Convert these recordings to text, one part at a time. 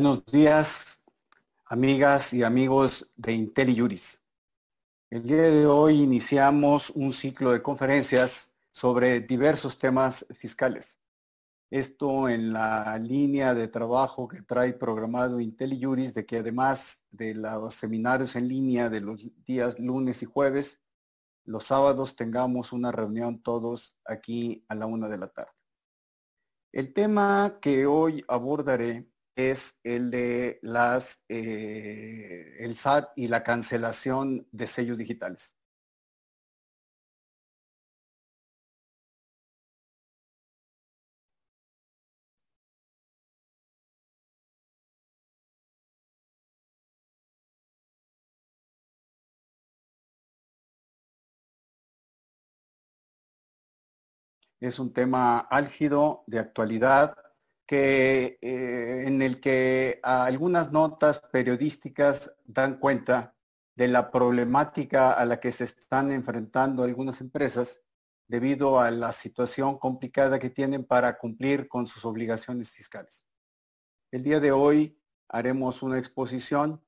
Buenos días, amigas y amigos de IntelliJuris. El día de hoy iniciamos un ciclo de conferencias sobre diversos temas fiscales. Esto en la línea de trabajo que trae programado IntelliJuris de que además de los seminarios en línea de los días lunes y jueves, los sábados tengamos una reunión todos aquí a la una de la tarde. El tema que hoy abordaré es el de las, eh, el SAT y la cancelación de sellos digitales. Es un tema álgido, de actualidad, que, eh, en el que algunas notas periodísticas dan cuenta de la problemática a la que se están enfrentando algunas empresas debido a la situación complicada que tienen para cumplir con sus obligaciones fiscales. El día de hoy haremos una exposición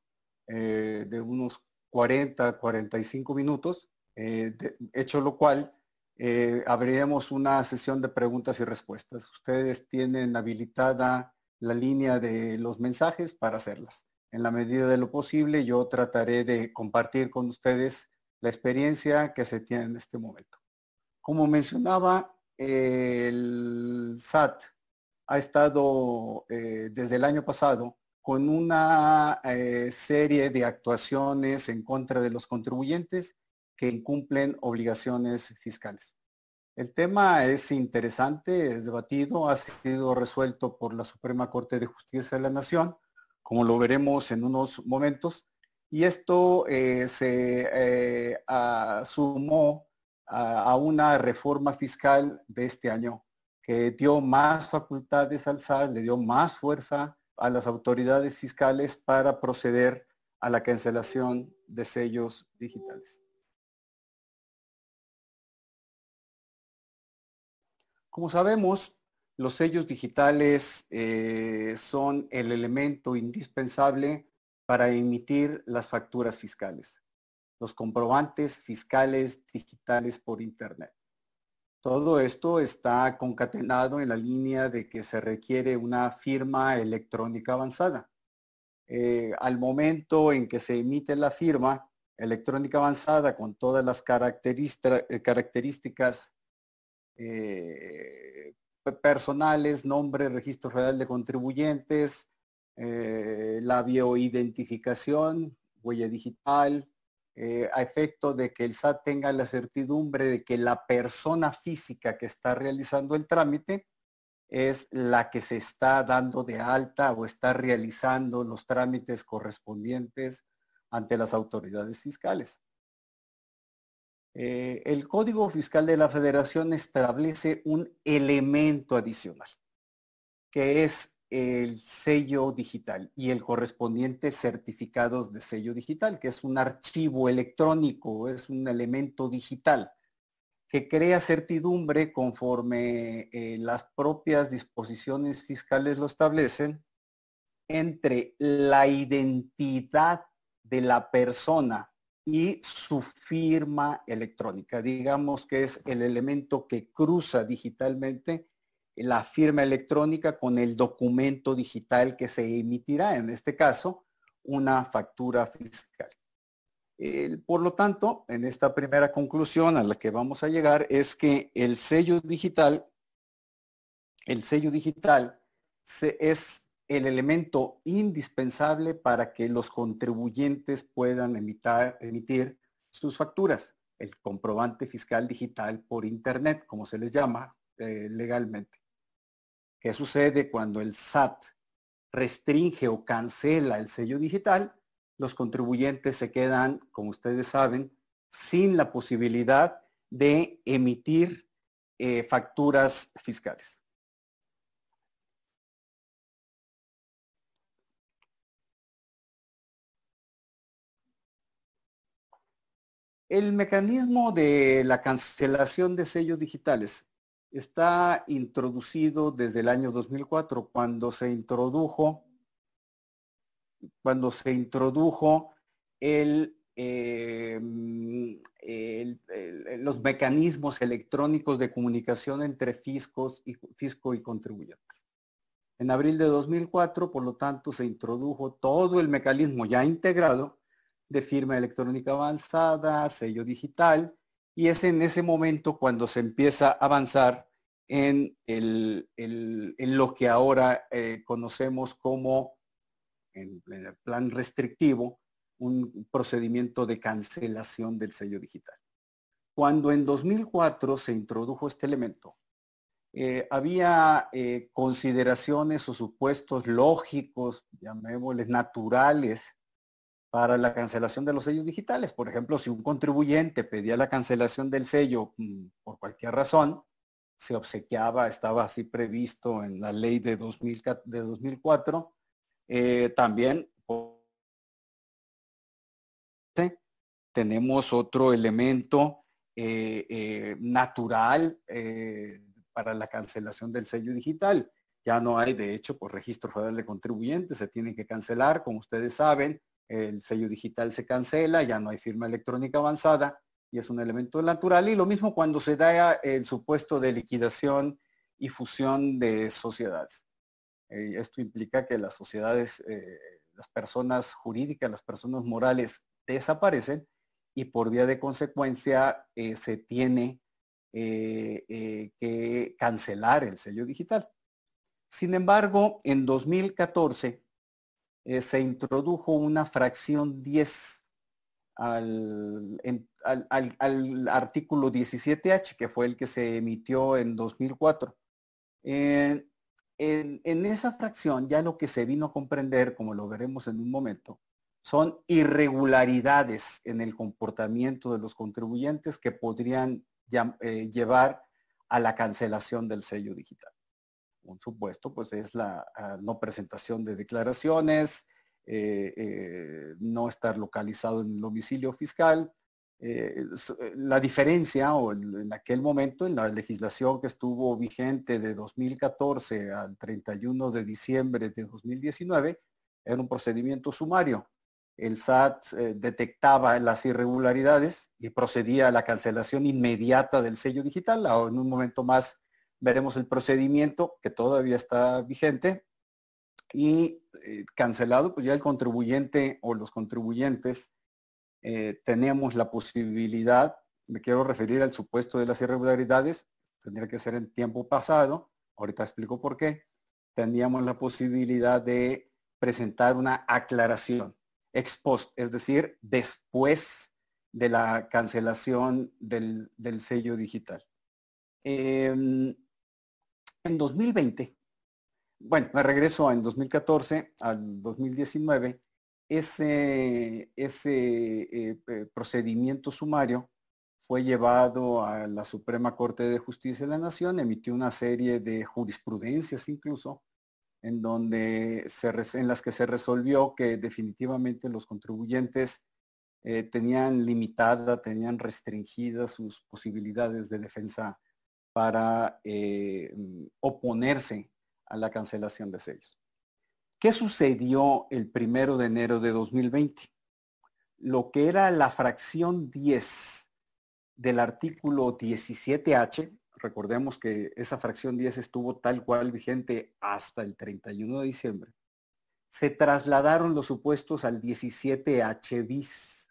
eh, de unos 40, 45 minutos, eh, hecho lo cual eh, abriremos una sesión de preguntas y respuestas. Ustedes tienen habilitada la línea de los mensajes para hacerlas. En la medida de lo posible, yo trataré de compartir con ustedes la experiencia que se tiene en este momento. Como mencionaba, el SAT ha estado eh, desde el año pasado con una eh, serie de actuaciones en contra de los contribuyentes que incumplen obligaciones fiscales. El tema es interesante, es debatido, ha sido resuelto por la Suprema Corte de Justicia de la Nación, como lo veremos en unos momentos, y esto eh, se eh, sumó a, una reforma fiscal de este año que dio más facultades al SAT, le dio más fuerza a las autoridades fiscales para proceder a la cancelación de sellos digitales. Como sabemos, los sellos digitales eh, son el elemento indispensable para emitir las facturas fiscales, los comprobantes fiscales digitales por Internet. Todo esto está concatenado en la línea de que se requiere una firma electrónica avanzada. Eh, al momento en que se emite la firma electrónica avanzada con todas las características eh, personales, nombre, registro real de contribuyentes, eh, la bioidentificación, huella digital, eh, a efecto de que el SAT tenga la certidumbre de que la persona física que está realizando el trámite es la que se está dando de alta o está realizando los trámites correspondientes ante las autoridades fiscales. Eh, el Código Fiscal de la Federación establece un elemento adicional, que es el sello digital y el correspondiente certificado de sello digital, que es un archivo electrónico, es un elemento digital que crea certidumbre conforme eh, las propias disposiciones fiscales lo establecen entre la identidad de la persona y su firma electrónica. Digamos que es el elemento que cruza digitalmente la firma electrónica con el documento digital que se emitirá, en este caso, una factura fiscal. por lo tanto, en esta primera conclusión a la que vamos a llegar es que el sello digital, el sello digital es el elemento indispensable para que los contribuyentes puedan emitir sus facturas, el comprobante fiscal digital por Internet, como se les llama eh, legalmente. ¿Qué sucede cuando el SAT restringe o cancela el sello digital? Los contribuyentes se quedan, como ustedes saben, sin la posibilidad de emitir eh, facturas fiscales. El mecanismo de la cancelación de sellos digitales está introducido desde el año 2004, cuando se introdujo cuando se introdujo el, los mecanismos electrónicos de comunicación entre fiscos y, fisco y contribuyentes. En abril de 2004, por lo tanto, se introdujo todo el mecanismo ya integrado de firma electrónica avanzada, sello digital, y es en ese momento cuando se empieza a avanzar en, lo que ahora eh, conocemos como, en, el plan restrictivo, un procedimiento de cancelación del sello digital. Cuando en 2004 se introdujo este elemento, eh, había eh, consideraciones o supuestos lógicos, llamémosles naturales, para la cancelación de los sellos digitales. Por ejemplo, si un contribuyente pedía la cancelación del sello mm, por cualquier razón, se obsequiaba, estaba así previsto en la ley de, 2004, eh, también tenemos otro elemento eh, eh, natural para la cancelación del sello digital. Ya no hay, de hecho, por registro federal de contribuyentes, se tienen que cancelar, como ustedes saben, el sello digital se cancela, ya no hay firma electrónica avanzada y es un elemento natural. Y lo mismo cuando se da el supuesto de liquidación y fusión de sociedades. Eh, esto implica que las sociedades, eh, las personas jurídicas, las personas morales desaparecen y por vía de consecuencia eh, se tiene que cancelar el sello digital. Sin embargo, en 2014 eh, se introdujo una fracción 10 al, artículo 17H, que fue el que se emitió en 2004. en, esa fracción ya lo que se vino a comprender, como lo veremos en un momento, son irregularidades en el comportamiento de los contribuyentes que podrían eh, llevar a la cancelación del sello digital un supuesto, pues es la ah, no presentación de declaraciones, eh, eh, no estar localizado en el domicilio fiscal. Eh, la diferencia, o en, aquel momento, en la legislación que estuvo vigente de 2014 al 31 de diciembre de 2019, era un procedimiento sumario. El SAT detectaba las irregularidades y procedía a la cancelación inmediata del sello digital. en un momento más veremos el procedimiento que todavía está vigente y eh, cancelado, pues ya el contribuyente o los contribuyentes eh, tenemos la posibilidad, me quiero referir al supuesto de las irregularidades, tendría que ser en tiempo pasado, ahorita explico por qué, teníamos la posibilidad de presentar una aclaración ex post, es decir, después de la cancelación del, sello digital. Em, en 2020, bueno, me regreso en 2014 al 2019, ese, ese eh, eh, procedimiento sumario fue llevado a la Suprema Corte de Justicia de la Nación, emitió una serie de jurisprudencias incluso, en, donde se, en las que se resolvió que definitivamente los contribuyentes eh, tenían limitada, tenían restringidas sus posibilidades de defensa para eh, oponerse a la cancelación de sellos. ¿Qué sucedió el primero de enero de 2020? Lo que era la fracción 10 del artículo 17H, recordemos que esa fracción 10 estuvo tal cual vigente hasta el 31 de diciembre, se trasladaron los supuestos al 17H bis,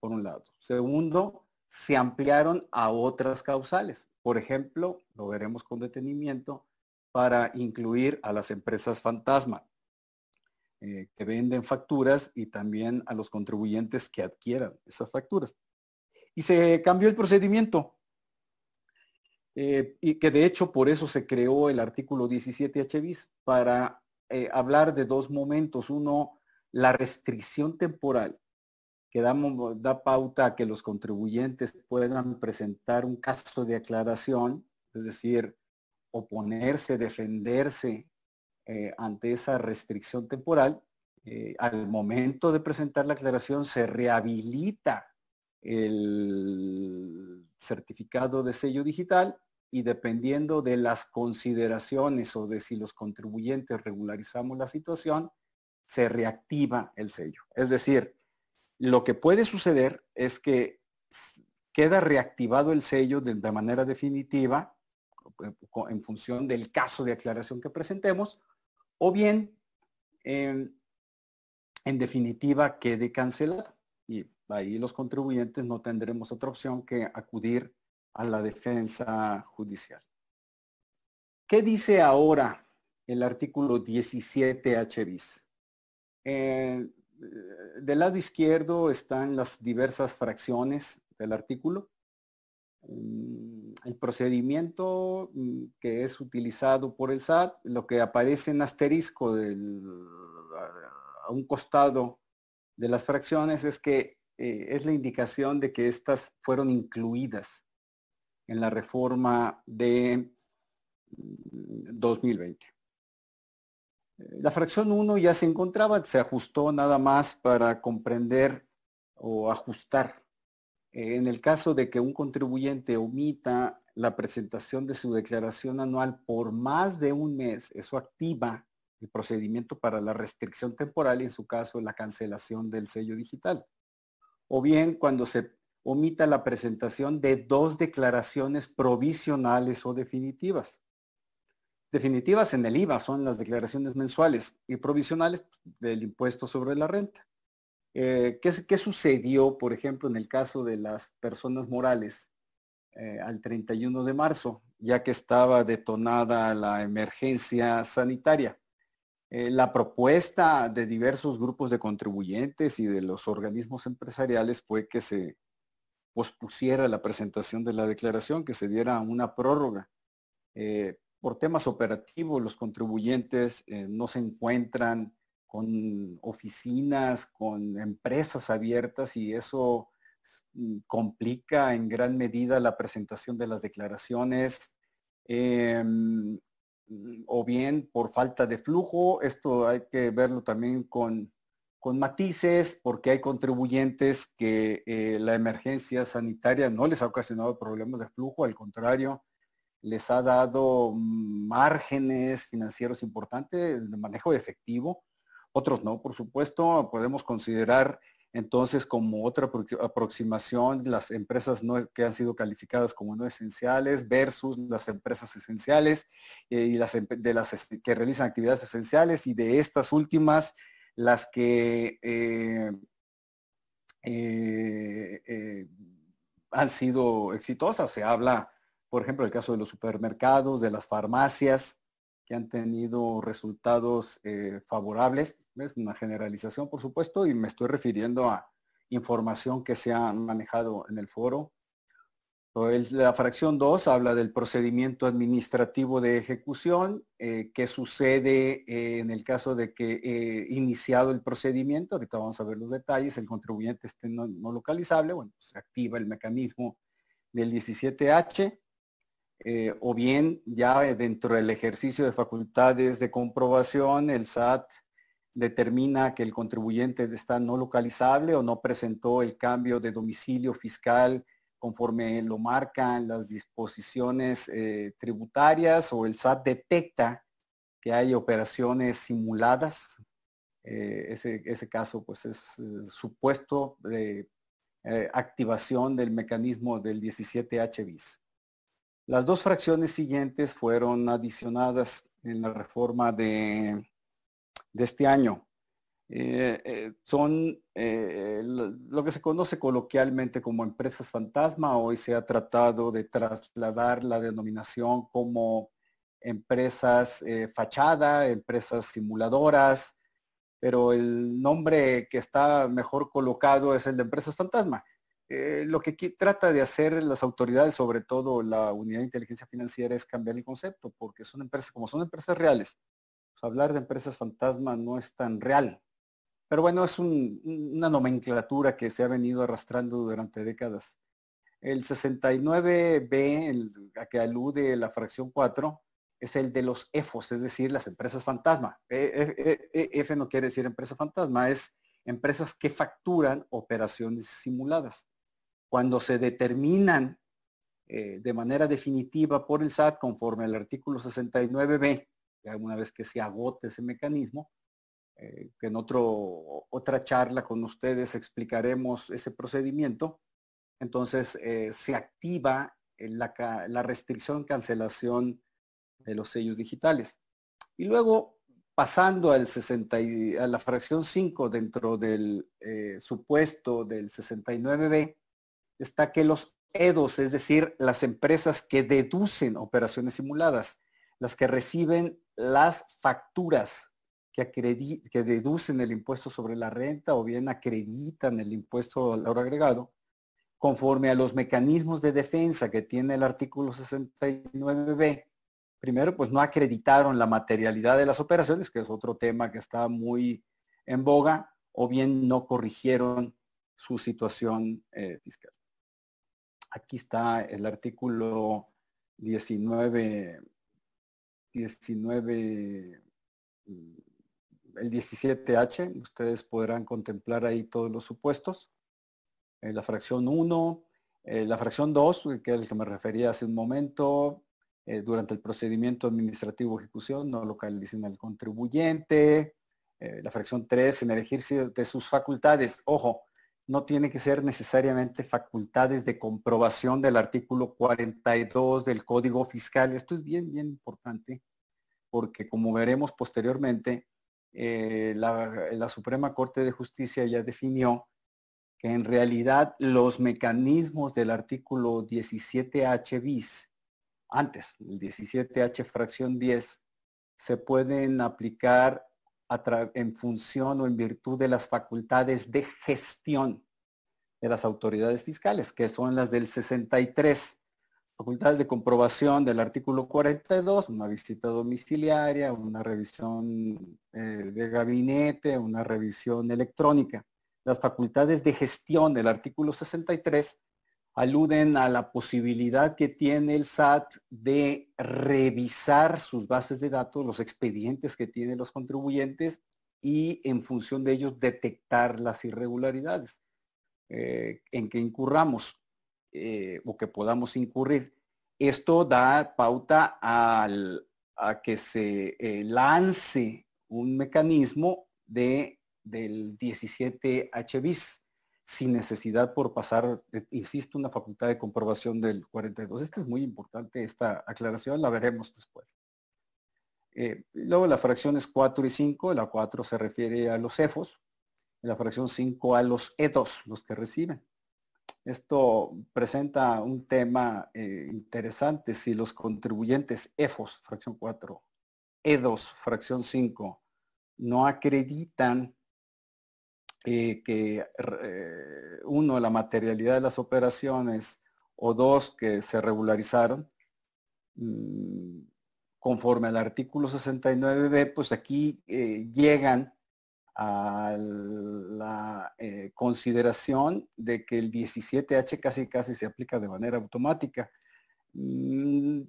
por un lado. Segundo, se ampliaron a otras causales. Por ejemplo, lo veremos con detenimiento, para incluir a las empresas fantasma eh, que venden facturas y también a los contribuyentes que adquieran esas facturas. Y se cambió el procedimiento. Eh, y que de hecho por eso se creó el artículo 17 HBIS para eh, hablar de dos momentos. Uno, la restricción temporal que da pauta a que los contribuyentes puedan presentar un caso de aclaración, es decir, oponerse, defenderse eh, ante esa restricción temporal. Eh, al momento de presentar la aclaración se rehabilita el certificado de sello digital y dependiendo de las consideraciones o de si los contribuyentes regularizamos la situación, se reactiva el sello. Es decir, lo que puede suceder es que queda reactivado el sello de, manera definitiva en función del caso de aclaración que presentemos, o bien, en definitiva, quede cancelado. Y ahí los contribuyentes no tendremos otra opción que acudir a la defensa judicial. ¿Qué dice ahora el artículo 17 H bis? Eh, del lado izquierdo están las diversas fracciones del artículo. Mm, el procedimiento mm, que es utilizado por el SAT, lo que aparece en asterisco a un costado de las fracciones es que eh, es la indicación de que estas fueron incluidas en la reforma de 2020. La fracción 1 ya se encontraba, se ajustó nada más para comprender o ajustar. En el caso de que un contribuyente omita la presentación de su declaración anual por más de un mes, eso activa el procedimiento para la restricción temporal y en su caso la cancelación del sello digital. O bien cuando se omita la presentación de dos declaraciones provisionales o definitivas definitivas en el IVA son las declaraciones mensuales y provisionales del impuesto sobre la renta. Eh, ¿qué, sucedió, por ejemplo, en el caso de las personas morales eh, al 31 de marzo, ya que estaba detonada la emergencia sanitaria? Eh, la propuesta de diversos grupos de contribuyentes y de los organismos empresariales fue que se pospusiera la presentación de la declaración, que se diera una prórroga por temas operativos los contribuyentes eh, no se encuentran con oficinas, con empresas abiertas y eso mm, complica en gran medida la presentación de las declaraciones em, o bien por falta de flujo. Esto hay que verlo también con, matices porque hay contribuyentes que eh, la emergencia sanitaria no les ha ocasionado problemas de flujo, al contrario, les ha dado márgenes financieros importantes de manejo de efectivo, otros no, por supuesto, podemos considerar entonces como otra aproximación las empresas que han sido calificadas como no esenciales versus las empresas esenciales eh, y las de las que realizan actividades esenciales y de estas últimas las que eh, eh, han sido exitosas. Se habla por ejemplo, el caso de los supermercados, de las farmacias, que han tenido resultados eh, favorables. Es una generalización, por supuesto, y me estoy refiriendo a información que se ha manejado en el foro. La fracción 2 habla del procedimiento administrativo de ejecución, eh, qué sucede eh, en el caso de que iniciado el procedimiento, ahorita vamos a ver los detalles, el contribuyente esté no, localizable, bueno, se activa el mecanismo del 17H, eh, o bien ya dentro del ejercicio de facultades de comprobación, el SAT determina que el contribuyente está no localizable o no presentó el cambio de domicilio fiscal conforme lo marcan las disposiciones eh, tributarias o el SAT detecta que hay operaciones simuladas. Eh, ese, ese, caso pues es supuesto de activación del mecanismo del 17H bis. Las dos fracciones siguientes fueron adicionadas en la reforma de, este año. Eh, eh, son eh, lo que se conoce coloquialmente como empresas fantasma. Hoy se ha tratado de trasladar la denominación como empresas fachada, empresas simuladoras, pero el nombre que está mejor colocado es el de empresas fantasma. Eh, lo que trata de hacer las autoridades, sobre todo la unidad de inteligencia financiera, es cambiar el concepto, porque son empresas, como son empresas reales, pues hablar de empresas fantasma no es tan real. Pero bueno, es una nomenclatura que se ha venido arrastrando durante décadas. El 69B, el, a que alude la fracción 4, es el de los EFOS, es decir, las empresas fantasma. E, e, e, F no quiere decir empresa fantasma, es empresas que facturan operaciones simuladas cuando se determinan eh, de manera definitiva por el SAT conforme al artículo 69b, ya una vez que se agote ese mecanismo, eh, que en otro, otra charla con ustedes explicaremos ese procedimiento. Entonces eh, se activa la, restricción cancelación de los sellos digitales. Y luego, pasando al 60 a la fracción 5 dentro del supuesto del 69B, está que los EDOS, es decir, las empresas que deducen operaciones simuladas, las que reciben las facturas que, que deducen el impuesto sobre la renta o bien acreditan el impuesto al valor agregado, conforme a los mecanismos de defensa que tiene el artículo 69b. Primero, pues no acreditaron la materialidad de las operaciones, que es otro tema que está muy en boga, o bien no corrigieron su situación eh, fiscal. Aquí está el artículo 19, 19 el 17H, ustedes podrán contemplar ahí todos los supuestos. Eh, la fracción 1, eh, la fracción 2, que es el que me refería hace un momento, eh, durante el procedimiento administrativo ejecución no localicen al contribuyente. la fracción 3, en el ejercicio de sus facultades. Ojo, no tiene que ser necesariamente facultades de comprobación del artículo 42 del Código Fiscal. Esto es bien, bien importante, porque como veremos posteriormente, eh, la, Suprema Corte de Justicia ya definió que en realidad los mecanismos del artículo 17H bis, antes, el 17H fracción 10, se pueden aplicar en función o en virtud de las facultades de gestión de las autoridades fiscales, que son las del 63 facultades de comprobación del artículo 42, una visita domiciliaria, una revisión eh, de gabinete, una revisión electrónica. Las facultades de gestión del artículo 63 aluden a la posibilidad que tiene el SAT de revisar sus bases de datos, los expedientes que tienen los contribuyentes y en función de ellos detectar las irregularidades eh, en que incurramos. Eh, o que podamos incurrir. Esto da pauta al, a que se eh, lance un mecanismo de, del 17H bis sin necesidad por pasar, eh, insisto, una facultad de comprobación del 42. Esto es muy importante, esta aclaración la veremos después. luego las fracciones 4 y 5, la 4 se refiere a los EFOS, la fracción 5 a los EDOS, los que reciben. Esto presenta un tema eh, interesante. Si los contribuyentes EFOS, fracción 4, E2, fracción 5, no acreditan eh, que eh, uno, la materialidad de las operaciones o dos, que se regularizaron, mm, conforme al artículo 69b, pues aquí llegan a la eh, consideración de que el 17H casi casi se aplica de manera automática. Mm,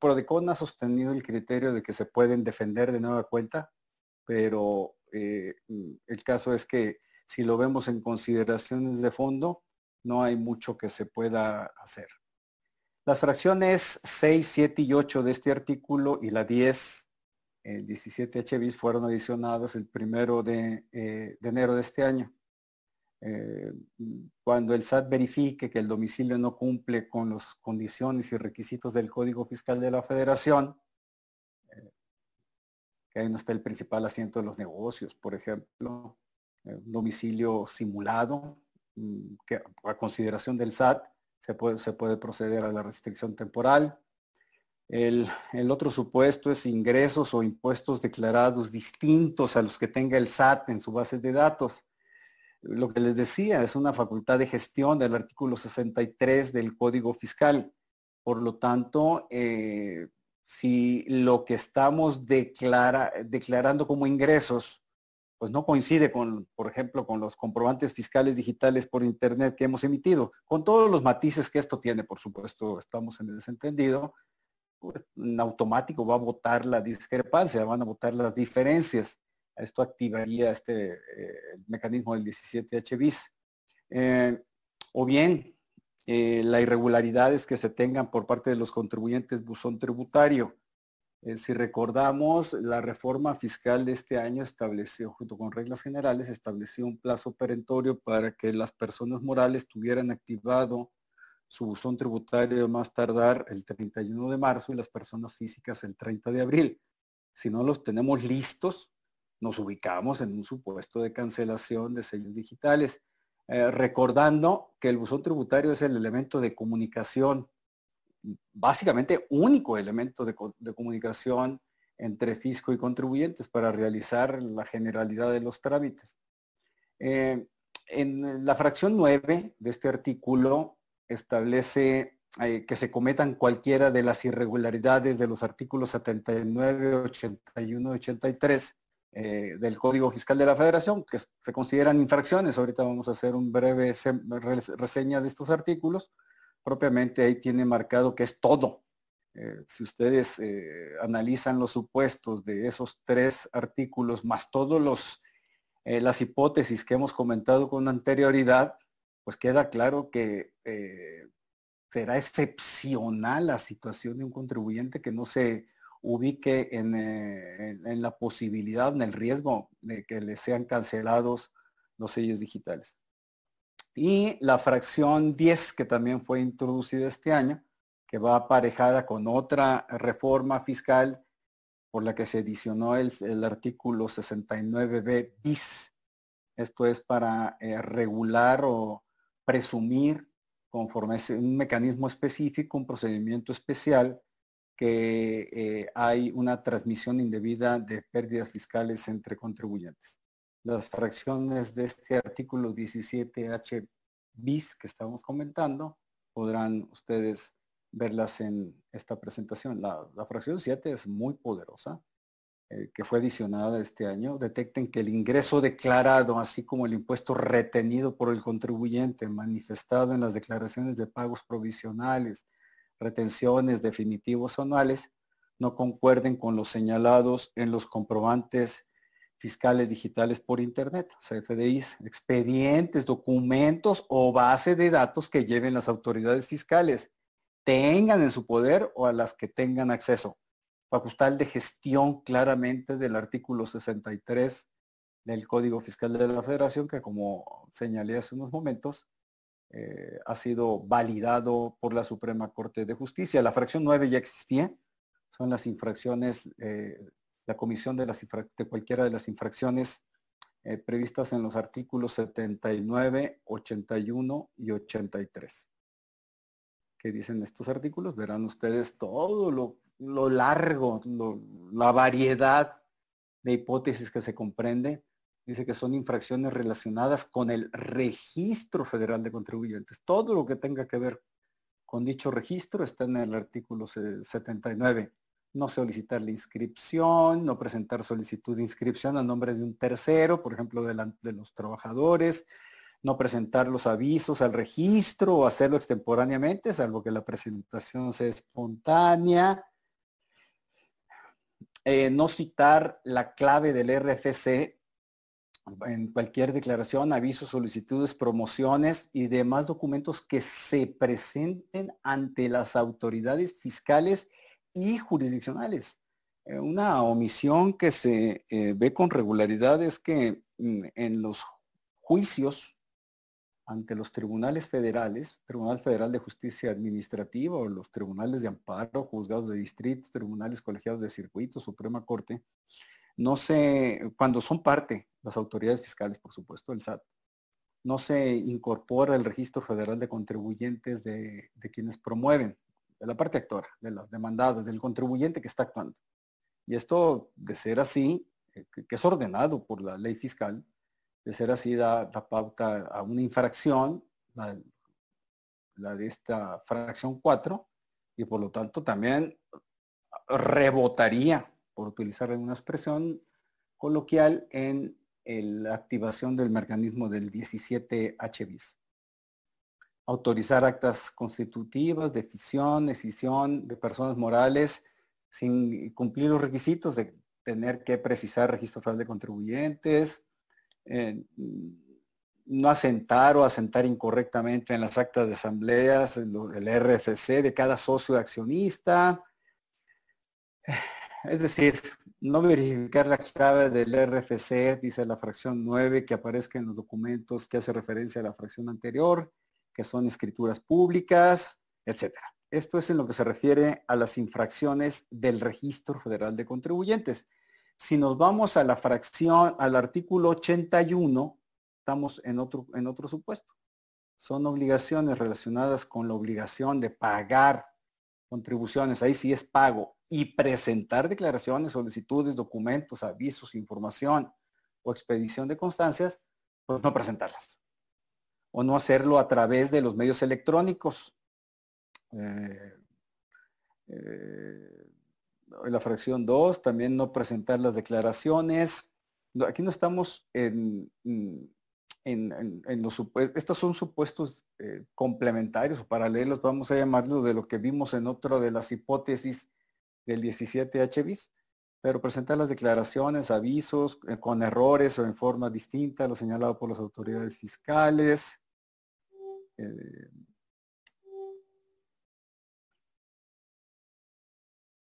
Prodecon ha sostenido el criterio de que se pueden defender de nueva cuenta, pero eh, el caso es que si lo vemos en consideraciones de fondo, no hay mucho que se pueda hacer. Las fracciones 6, 7 y 8 de este artículo y la 10 el 17 HBIS fueron adicionados el primero de, eh, enero de este año. Eh, cuando el SAT verifique que el domicilio no cumple con las condiciones y requisitos del Código Fiscal de la Federación, que ahí no está el principal asiento de los negocios, por ejemplo, un domicilio simulado, mm, que a consideración del SAT se puede, proceder a la restricción temporal, el, otro supuesto es ingresos o impuestos declarados distintos a los que tenga el SAT en su base de datos. Lo que les decía es una facultad de gestión del artículo 63 del Código Fiscal. Por lo tanto, eh, si lo que estamos declarando como ingresos, pues no coincide con, por ejemplo, con los comprobantes fiscales digitales por Internet que hemos emitido, con todos los matices que esto tiene, por supuesto, estamos en el desentendido, en automático va a votar la discrepancia, van a votar las diferencias. Esto activaría este eh, mecanismo del 17H bis. Eh, o bien, eh, las irregularidades que se tengan por parte de los contribuyentes buzón tributario. Eh, si recordamos, la reforma fiscal de este año estableció, junto con reglas generales, estableció un plazo perentorio para que las personas morales tuvieran activado su buzón tributario más tardar el 31 de marzo y las personas físicas el 30 de abril. Si no los tenemos listos, nos ubicamos en un supuesto de cancelación de sellos digitales, eh, recordando que el buzón tributario es el elemento de comunicación, básicamente único elemento de, comunicación entre fisco y contribuyentes para realizar la generalidad de los trámites. Eh, en la fracción 9 de este artículo establece eh, que se cometan cualquiera de las irregularidades de los artículos 79, 81, 83 del Código Fiscal de la Federación, que se consideran infracciones. Ahorita vamos a hacer un breve reseña de estos artículos. Propiamente ahí tiene marcado que es todo. Eh, si ustedes eh, analizan los supuestos de esos tres artículos, más todos los las hipótesis que hemos comentado con anterioridad, pues queda claro que eh, será excepcional la situación de un contribuyente que no se ubique en, eh, en, la posibilidad, en el riesgo de que le sean cancelados los sellos digitales. Y la fracción 10, que también fue introducida este año, que va aparejada con otra reforma fiscal por la que se adicionó el, artículo 69b bis. Esto es para eh, regular o presumir conforme a un mecanismo específico, un procedimiento especial, que eh, hay una transmisión indebida de pérdidas fiscales entre contribuyentes. Las fracciones de este artículo 17H bis que estamos comentando, podrán ustedes verlas en esta presentación. La, la fracción 7 es muy poderosa eh, que fue adicionada este año, detecten que el ingreso declarado, así como el impuesto retenido por el contribuyente manifestado en las declaraciones de pagos provisionales, retenciones definitivos anuales, no concuerden con los señalados en los comprobantes fiscales digitales por Internet, CFDIs, expedientes, documentos o base de datos que lleven las autoridades fiscales, tengan en su poder o a las que tengan acceso. Facultad de gestión claramente del artículo 63 del Código Fiscal de la Federación, que como señalé hace unos momentos, eh, ha sido validado por la Suprema Corte de Justicia. La fracción 9 ya existía, son las infracciones, eh, la comisión de, las de cualquiera de las infracciones eh, previstas en los artículos 79, 81 y 83. ¿Qué dicen estos artículos? Verán ustedes todo lo lo largo, la variedad de hipótesis que se comprende. Dice que son infracciones relacionadas con el registro federal de contribuyentes. Todo lo que tenga que ver con dicho registro está en el artículo 79. No solicitar la inscripción, no presentar solicitud de inscripción a nombre de un tercero, por ejemplo, de, los trabajadores, no presentar los avisos al registro o hacerlo extemporáneamente, salvo que la presentación sea espontánea, eh, no citar la clave del RFC en cualquier declaración, avisos, solicitudes, promociones y demás documentos que se presenten ante las autoridades fiscales y jurisdiccionales. Eh, una omisión que se eh, ve con regularidad es que mm, en los juicios ante los tribunales federales, Tribunal Federal de Justicia Administrativa o los tribunales de amparo, juzgados de distrito, tribunales colegiados de circuito, Suprema Corte, no se, cuando son parte, las autoridades fiscales, por supuesto, el SAT, no se incorpora el registro federal de contribuyentes de, quienes promueven, de la parte actora, de las demandadas, del contribuyente que está actuando. Y esto, de ser así, eh, que es ordenado por la ley fiscal, de ser así, da, pauta a una infracción, la, de esta fracción 4, y por lo tanto también rebotaría, por utilizar una expresión coloquial, en la activación del mecanismo del 17H bis. Autorizar actas constitutivas de fisión, de personas morales sin cumplir los requisitos de tener que precisar registro federal de contribuyentes, eh, no asentar o asentar incorrectamente en las actas de asambleas, el RFC de cada socio accionista, es decir, no verificar la clave del RFC, dice la fracción 9, que aparezca en los documentos que hace referencia a la fracción anterior, que son escrituras públicas, etcétera. Esto es en lo que se refiere a las infracciones del Registro Federal de Contribuyentes. Si nos vamos a la fracción, al artículo 81, estamos en otro, en otro supuesto. Son obligaciones relacionadas con la obligación de pagar contribuciones. Ahí sí es pago. Y presentar declaraciones, solicitudes, documentos, avisos, información o expedición de constancias, pues no presentarlas. O no hacerlo a través de los medios electrónicos. Eh, eh, la fracción 2, también no presentar las declaraciones. Aquí no estamos en, en, los supuestos, estos son supuestos eh, complementarios o paralelos, vamos a llamarlo, de lo que vimos en otro de las hipótesis del 17 HBIS, pero presentar las declaraciones, avisos con errores o en forma distinta, lo señalado por las autoridades fiscales.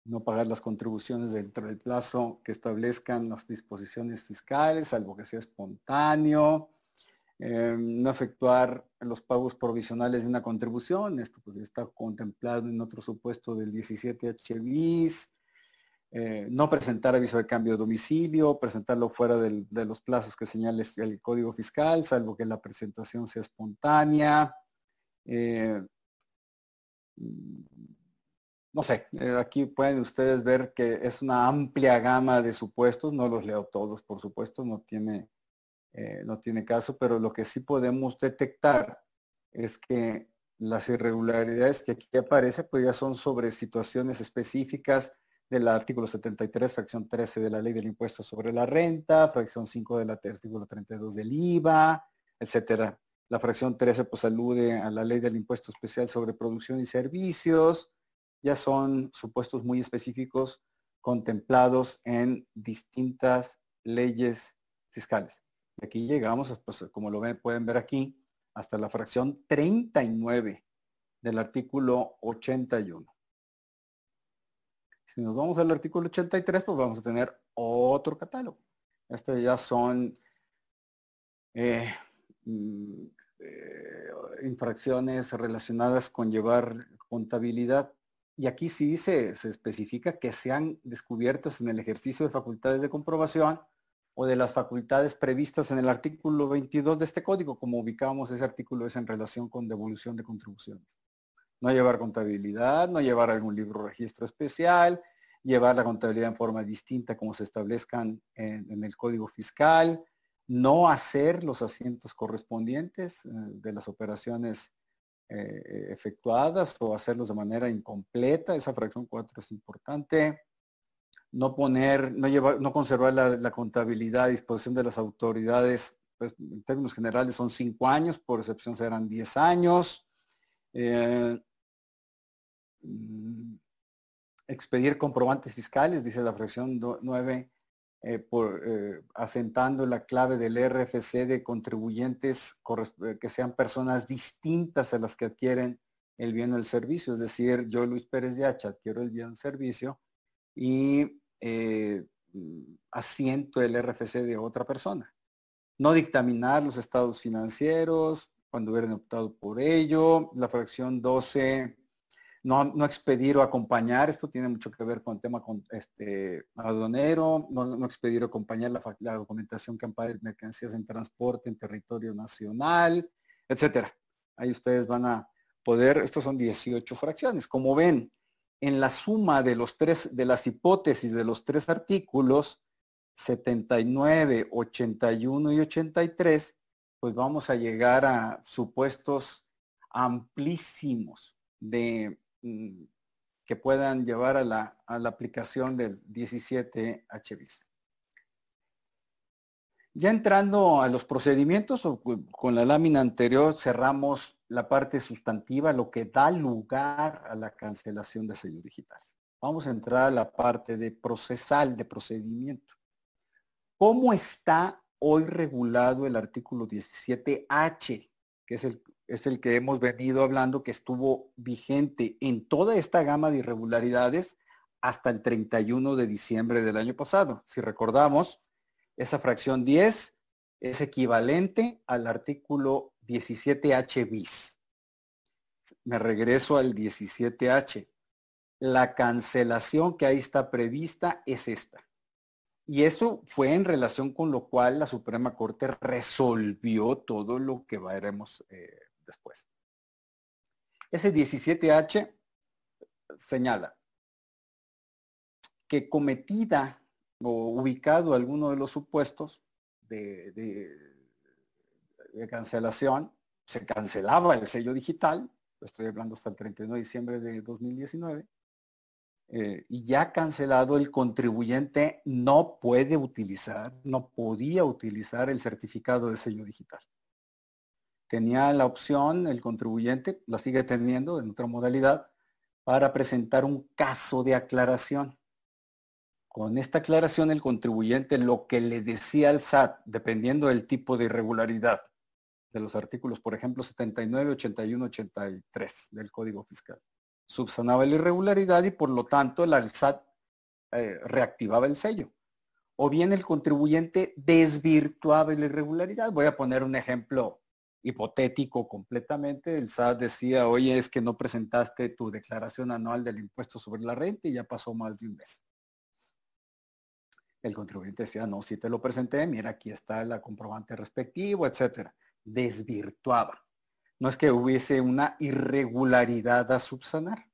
no pagar las contribuciones dentro del plazo que establezcan las disposiciones fiscales, salvo que sea espontáneo, em, no efectuar los pagos provisionales de una contribución, esto pues está contemplado en otro supuesto del 17 HBIS, eh, no presentar aviso de cambio de domicilio, presentarlo fuera de los plazos que señala el Código Fiscal, salvo que la presentación sea espontánea. Eh, no sé, eh, aquí pueden ustedes ver que es una amplia gama de supuestos, no los leo todos, por supuesto, no tiene, eh, no tiene caso, pero lo que sí podemos detectar es que las irregularidades que aquí aparecen, pues ya son sobre situaciones específicas del artículo 73, fracción 13 de la ley del impuesto sobre la renta, fracción 5 del artículo 32 del IVA, etcétera. La fracción 13 pues alude a la ley del impuesto especial sobre producción y servicios, ya son supuestos muy específicos contemplados en distintas leyes fiscales. Y aquí llegamos, pues, como lo pueden ver aquí, hasta la fracción 39 del artículo 81. Si nos vamos al artículo 83, pues vamos a tener otro catálogo. Estos ya son eh, mm, eh, infracciones relacionadas con llevar contabilidad y aquí sí se, se especifica que sean descubiertas en el ejercicio de facultades de comprobación o de las facultades previstas en el artículo 22 de este código, como ubicamos ese artículo es en relación con devolución de contribuciones. No llevar contabilidad, no llevar algún libro registro especial, llevar la contabilidad en forma distinta como se establezcan en, el código fiscal, no hacer los asientos correspondientes eh, de las operaciones eh, efectuadas o hacerlos de manera incompleta. Esa fracción 4 es importante. No poner, no llevar, no conservar la, contabilidad a disposición de las autoridades, pues en términos generales son 5 años, por excepción serán 10 años. Eh, expedir comprobantes fiscales, dice la fracción 9, eh, por, eh, asentando la clave del RFC de contribuyentes que sean personas distintas a las que adquieren el bien o el servicio. Es decir, yo Luis Pérez de Hacha adquiero el bien o el servicio y asiento el RFC de otra persona. No dictaminar los estados financieros cuando hubieran optado por ello. La fracción 12 no, expedir o acompañar, esto tiene mucho que ver con el tema este, aduanero, no, no expedir o acompañar la, documentación que ampare mercancías en transporte en territorio nacional, etcétera. Ahí ustedes van a poder, estos son 18 fracciones. Como ven, en la suma de los tres, de las hipótesis de los tres artículos, 79, 81 y 83, pues vamos a llegar a supuestos amplísimos Mm, que puedan llevar a la, aplicación del 17 HBIS. Ya entrando a los procedimientos, con la lámina anterior cerramos la parte sustantiva, lo que da lugar a la cancelación de sellos digitales. Vamos a entrar a la parte de procesal, de procedimiento. ¿Cómo está hoy regulado el artículo 17H, que es el es el que hemos venido hablando, que estuvo vigente en toda esta gama de irregularidades hasta el 31 de diciembre del año pasado. Si recordamos, esa fracción 10 es equivalente al artículo 17H bis. Me regreso al 17H. La cancelación que ahí está prevista es esta. Y eso fue en relación con lo cual la Suprema Corte resolvió todo lo que veremos eh, después. Ese 17H señala que cometida o ubicado alguno de los supuestos de, de, cancelación, se cancelaba el sello digital, estoy hablando hasta el 31 de diciembre de 2019, eh, y ya cancelado el contribuyente no puede utilizar, no podía utilizar el certificado de sello digital. Tenía la opción, el contribuyente, la sigue teniendo en otra modalidad, para presentar un caso de aclaración. Con esta aclaración el contribuyente lo que le decía al SAT, dependiendo del tipo de irregularidad de los artículos, por ejemplo, 79, 81, 83 del Código Fiscal subsanaba la irregularidad y por lo tanto el SAT eh, reactivaba el sello. O bien el contribuyente desvirtuaba la irregularidad. Voy a poner un ejemplo hipotético completamente. El SAT decía, oye, es que no presentaste tu declaración anual del impuesto sobre la renta y ya pasó más de un mes. El contribuyente decía, no, si te lo presenté, mira, aquí está la comprobante respectivo, etcétera. Desvirtuaba. No es que hubiese una irregularidad a subsanar.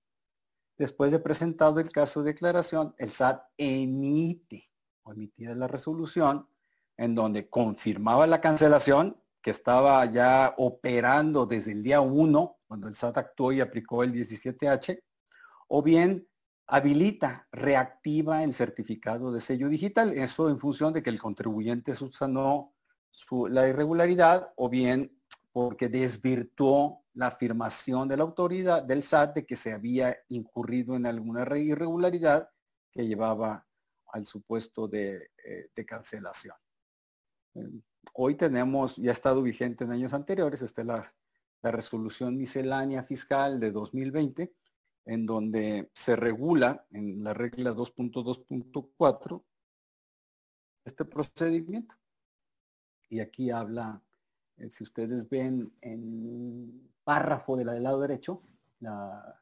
Después de presentado el caso de declaración, el SAT emite o emitida la resolución en donde confirmaba la cancelación que estaba ya operando desde el día 1, cuando el SAT actuó y aplicó el 17H, o bien habilita, reactiva el certificado de sello digital. Eso en función de que el contribuyente subsanó la irregularidad o bien porque desvirtuó la afirmación de la autoridad del SAT de que se había incurrido en alguna irregularidad que llevaba al supuesto de, eh, cancelación. Hoy tenemos, ya ha estado vigente en años anteriores, está la, la resolución miscelánea fiscal de 2020, en donde se regula en la regla 2.2.4 este procedimiento. Y aquí habla eh, si ustedes ven en párrafo de la del lado derecho, la,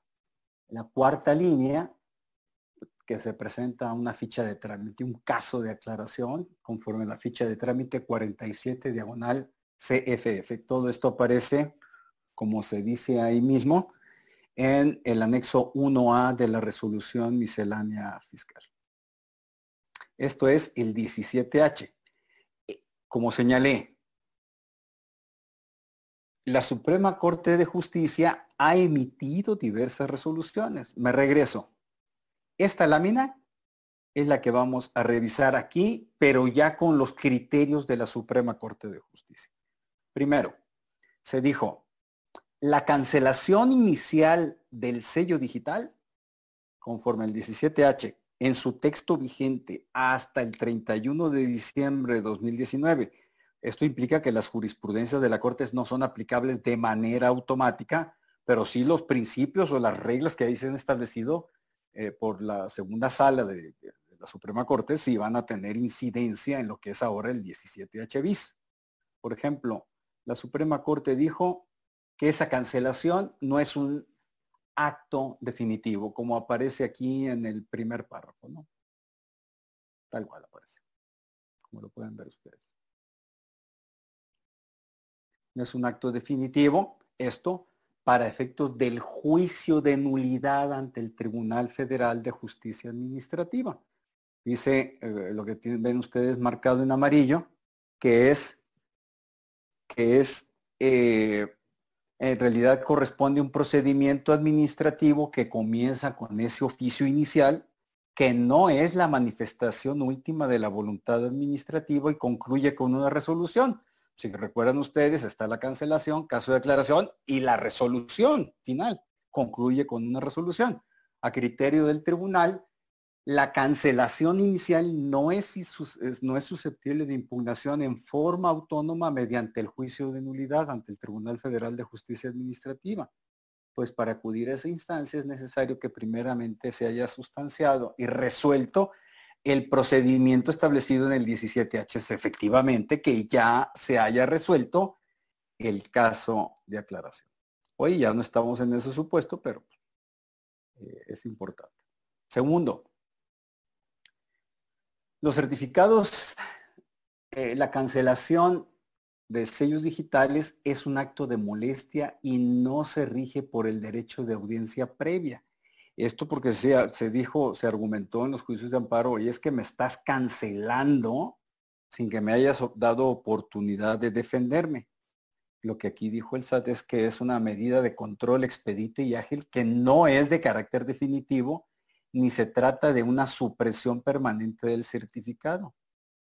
cuarta línea, que se presenta una ficha de trámite, un caso de aclaración, conforme a la ficha de trámite 47 diagonal CFF. Todo esto aparece, como se dice ahí mismo, en el anexo 1A de la resolución miscelánea fiscal. Esto es el 17H. Como señalé, la Suprema Corte de Justicia ha emitido diversas resoluciones. Me regreso. Esta lámina es la que vamos a revisar aquí, pero ya con los criterios de la Suprema Corte de Justicia. Primero, se dijo, la cancelación inicial del sello digital, conforme al 17H, en su texto vigente hasta el 31 de diciembre de 2019, esto implica que las jurisprudencias de la Corte no son aplicables de manera automática, pero sí los principios o las reglas que ahí se han establecido eh, por la segunda sala de, la Suprema Corte sí van a tener incidencia en lo que es ahora el 17H bis. Por ejemplo, la Suprema Corte dijo que esa cancelación no es un acto definitivo, como aparece aquí en el primer párrafo, ¿no? Tal cual aparece, como lo pueden ver ustedes no es un acto definitivo, esto para efectos del juicio de nulidad ante el Tribunal Federal de Justicia Administrativa. Dice eh, lo que ven ustedes marcado en amarillo, que es, que es eh, en realidad corresponde un procedimiento administrativo que comienza con ese oficio inicial, que no es la manifestación última de la voluntad administrativa y concluye con una resolución, si recuerdan ustedes, está la cancelación, caso de declaración y la resolución final. Concluye con una resolución. A criterio del tribunal, la cancelación inicial no es, es susceptible de impugnación en forma autónoma mediante el juicio de nulidad ante el Tribunal Federal de Justicia Administrativa. pues para acudir a esa instancia es necesario que primeramente se haya sustanciado y resuelto el procedimiento establecido en el 17H, efectivamente que ya se haya resuelto el caso de aclaración. Hoy ya no estamos en ese supuesto, pero eh, es importante. Segundo, los certificados, eh, la cancelación de sellos digitales es un acto de molestia y no se rige por el derecho de audiencia previa. Esto porque se, se dijo, se argumentó en los juicios de amparo, y es que me estás cancelando sin que me hayas dado oportunidad de defenderme. Lo que aquí dijo el SAT es que es una medida de control expedita y ágil que no es de carácter definitivo ni se trata de una supresión permanente del certificado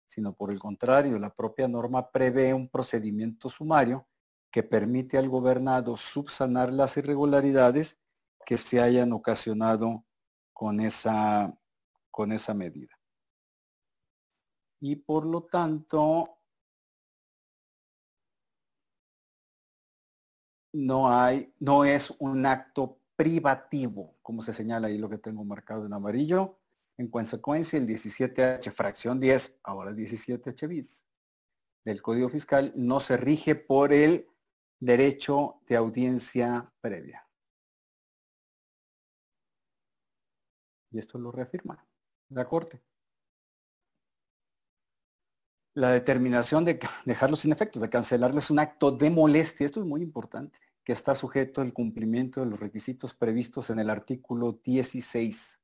sino por el contrario, la propia norma prevé un procedimiento sumario que permite al gobernado subsanar las irregularidades que se hayan ocasionado con esa, con esa medida. Y por lo tanto, no hay, no es un acto privativo, como se señala ahí lo que tengo marcado en amarillo, en consecuencia, el 17H fracción 10, ahora 17H bis, del Código Fiscal no se rige por el derecho de audiencia previa. Y esto lo reafirma la Corte. La determinación de dejarlo sin efectos, de cancelarlo, es un acto de molestia. Esto es muy importante, que está sujeto al cumplimiento de los requisitos previstos en el artículo 16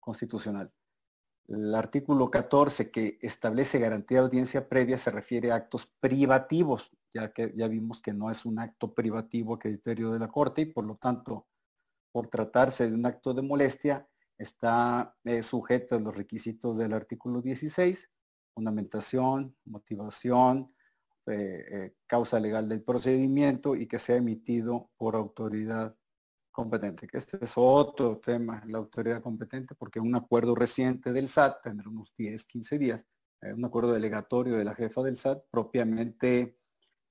constitucional. El artículo 14 que establece garantía de audiencia previa se refiere a actos privativos, ya que ya vimos que no es un acto privativo a criterio de la Corte y por lo tanto, por tratarse de un acto de molestia, está eh, sujeto a los requisitos del artículo 16, fundamentación, motivación, eh, eh, causa legal del procedimiento y que sea emitido por autoridad competente, que este es otro tema, la autoridad competente, porque un acuerdo reciente del SAT, tendrá unos 10, 15 días, eh, un acuerdo delegatorio de la jefa del SAT, propiamente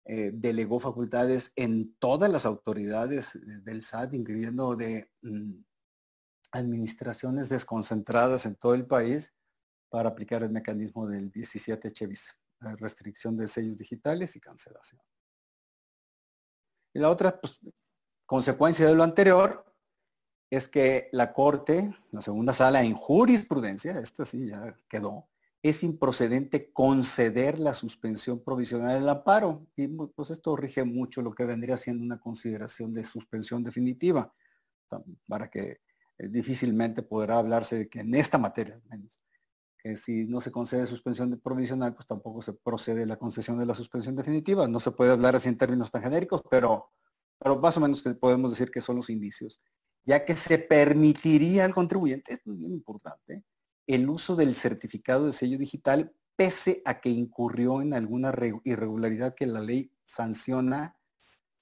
delegó facultades en todas las autoridades del SAT, incluyendo de mm, administraciones desconcentradas en todo el país, para aplicar el mecanismo del 17 Chevis, restricción de sellos digitales y cancelación. Y la otra, pues, Consecuencia de lo anterior es que la Corte, la segunda sala en jurisprudencia, esta sí ya quedó, es improcedente conceder la suspensión provisional del amparo. Y pues esto rige mucho lo que vendría siendo una consideración de suspensión definitiva, para que eh, difícilmente podrá hablarse de que en esta materia, menos, que si no se concede suspensión provisional, pues tampoco se procede la concesión de la suspensión definitiva. No se puede hablar así en términos tan genéricos, pero pero más o menos que podemos decir que son los indicios, ya que se permitiría al contribuyente, esto es bien importante, el uso del certificado de sello digital pese a que incurrió en alguna irregularidad que la ley sanciona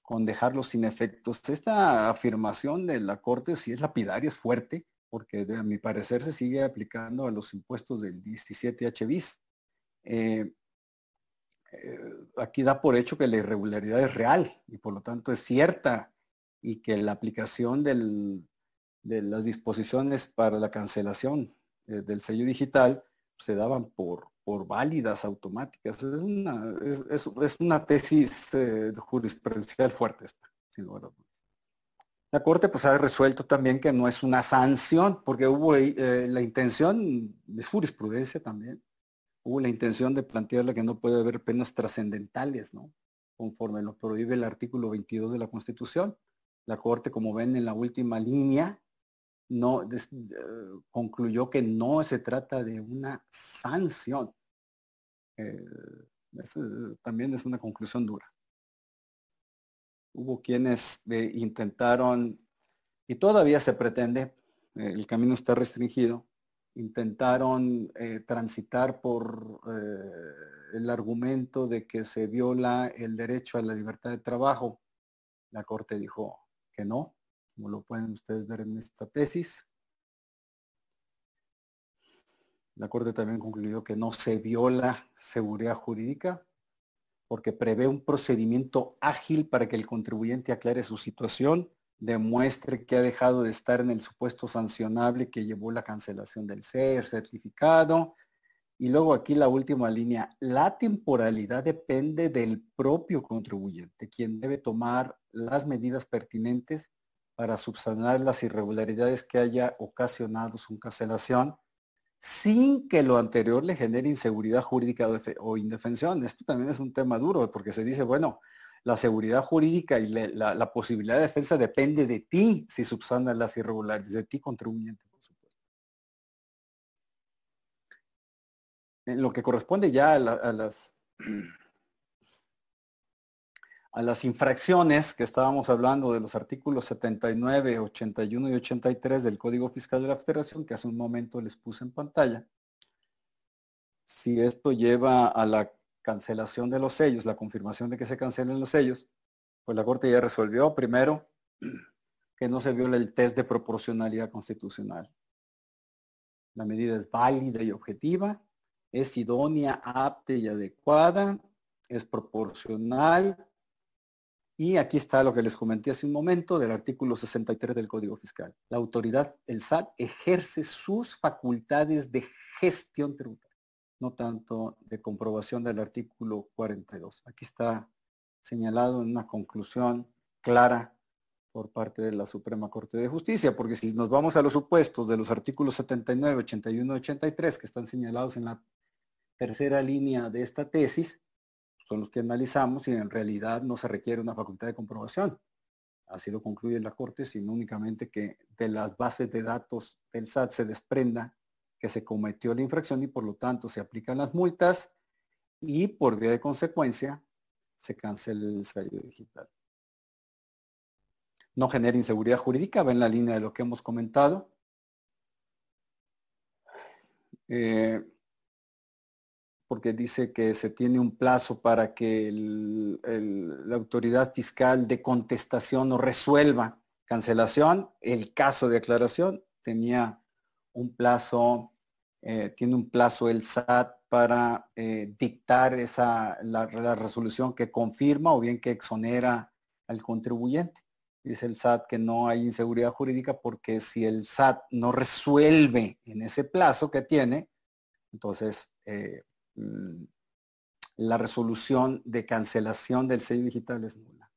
con dejarlo sin efectos. Esta afirmación de la Corte si es lapidaria, es fuerte, porque a mi parecer se sigue aplicando a los impuestos del 17H bis. Eh, eh, aquí da por hecho que la irregularidad es real y por lo tanto es cierta y que la aplicación de las disposiciones para la cancelación eh, del sello digital se daban por, válidas automáticas. Es una, es, una tesis jurisprudencial fuerte esta, sin lugar La Corte pues ha resuelto también que no es una sanción, porque hubo la intención, es jurisprudencia también, hubo la intención de plantearle que no puede haber penas trascendentales, ¿no? Conforme lo prohíbe el artículo 22 de la Constitución. La Corte, como ven en la última línea, no eh, concluyó que no se trata de una sanción. Eh, eh, también es una conclusión dura. Hubo quienes intentaron, y todavía se pretende, el camino está restringido, intentaron eh, transitar por eh, el argumento de que se viola el derecho a la libertad de trabajo. La Corte dijo que no, como lo pueden ustedes ver en esta tesis. La Corte también concluyó que no se viola seguridad jurídica porque prevé un procedimiento ágil para que el contribuyente aclare su situación demuestre que ha dejado de estar en el supuesto sancionable que llevó la cancelación del ser certificado. Y luego aquí la última línea, la temporalidad depende del propio contribuyente, quien debe tomar las medidas pertinentes para subsanar las irregularidades que haya ocasionado su cancelación sin que lo anterior le genere inseguridad jurídica o indefensión. Esto también es un tema duro porque se dice, bueno, la seguridad jurídica y la, posibilidad de defensa depende de ti si subsanas las irregularidades, de ti contribuyente, por supuesto. En lo que corresponde ya a, las a las infracciones que estábamos hablando de los artículos 79, 81 y 83 del Código Fiscal de la Federación, que hace un momento les puse en pantalla, si esto lleva a la cancelación de los sellos, la confirmación de que se cancelen los sellos, pues la Corte ya resolvió primero que no se viola el test de proporcionalidad constitucional. La medida es válida y objetiva, es idónea, apta y adecuada, es proporcional. Y aquí está lo que les comenté hace un momento del artículo 63 del Código Fiscal. La autoridad, el SAT, ejerce sus facultades de gestión tributaria no tanto de comprobación del artículo 42. Aquí está señalado en una conclusión clara por parte de la Suprema Corte de Justicia, porque si nos vamos a los supuestos de los artículos 79, 81, 83 que están señalados en la tercera línea de esta tesis, son los que analizamos y en realidad no se requiere una facultad de comprobación. Así lo concluye la Corte, sino únicamente que de las bases de datos del SAT se desprenda que se cometió la infracción y por lo tanto se aplican las multas y por vía de consecuencia se cancela el sello digital. No genera inseguridad jurídica, va en la línea de lo que hemos comentado. Eh, porque dice que se tiene un plazo para que la autoridad fiscal de contestación o resuelva cancelación. El caso de aclaración tenía un plazo, eh, tiene un plazo el SAT para eh, dictar esa, la, resolución que confirma o bien que exonera al contribuyente. Dice el SAT que no hay inseguridad jurídica porque si el SAT no resuelve en ese plazo que tiene, entonces eh, la resolución de cancelación del sello digital es nula.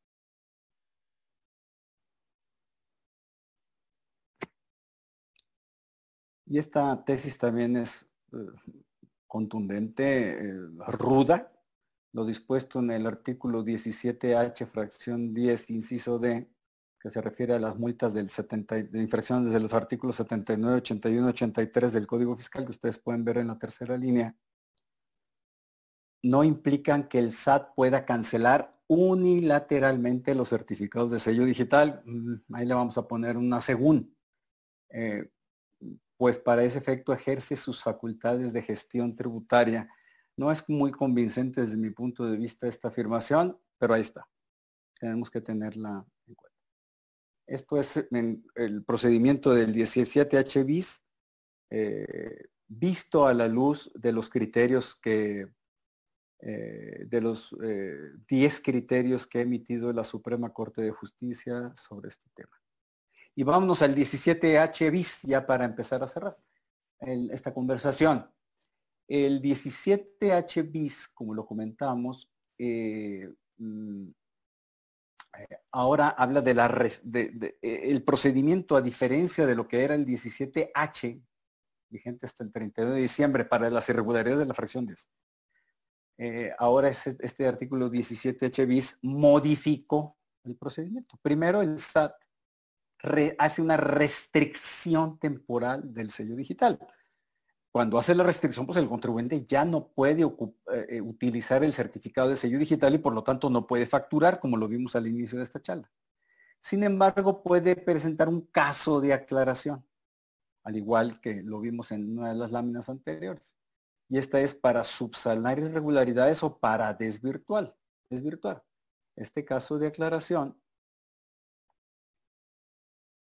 Y esta tesis también es eh, contundente, eh, ruda, lo dispuesto en el artículo 17H, fracción 10, inciso D, que se refiere a las multas del 70, de infracciones de los artículos 79, 81, 83 del Código Fiscal, que ustedes pueden ver en la tercera línea, no implican que el SAT pueda cancelar unilateralmente los certificados de sello digital. Mm, ahí le vamos a poner una según. Eh, pues para ese efecto ejerce sus facultades de gestión tributaria. No es muy convincente desde mi punto de vista esta afirmación, pero ahí está. Tenemos que tenerla en cuenta. Esto es el procedimiento del 17H bis eh, visto a la luz de los criterios que, eh, de los 10 eh, criterios que ha emitido la Suprema Corte de Justicia sobre este tema. Y vámonos al 17H bis ya para empezar a cerrar esta conversación. El 17H bis, como lo comentamos, eh, mm, ahora habla de la el procedimiento a diferencia de lo que era el 17H, vigente hasta el 31 de diciembre para las irregularidades de la fracción 10. Eh, ahora este, este artículo 17H bis modificó el procedimiento. Primero el SAT hace una restricción temporal del sello digital. Cuando hace la restricción, pues el contribuyente ya no puede eh, utilizar el certificado de sello digital y por lo tanto no puede facturar, como lo vimos al inicio de esta charla. Sin embargo, puede presentar un caso de aclaración, al igual que lo vimos en una de las láminas anteriores. Y esta es para subsanar irregularidades o para desvirtuar. desvirtuar. Este caso de aclaración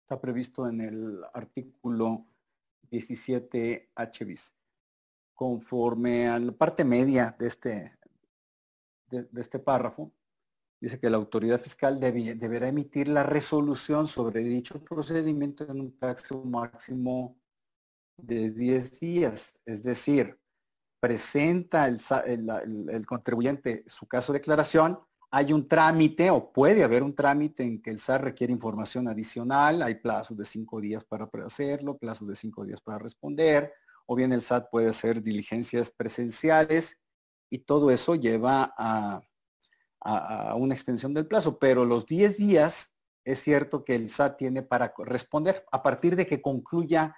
Está previsto en el artículo 17 H. Conforme a la parte media de este, de, este párrafo, dice que la autoridad fiscal deberá emitir la resolución sobre dicho procedimiento en un plazo máximo de 10 días. Es decir, presenta el, contribuyente su caso de declaración, hay un trámite o puede haber un trámite en que el SAR requiere información adicional, hay plazos de cinco días para hacerlo, plazos de cinco días para responder, o bien el SAT puede hacer diligencias presenciales y todo eso lleva a, una extensión del plazo, pero los 10 días es cierto que el SAT tiene para responder. A partir de que concluya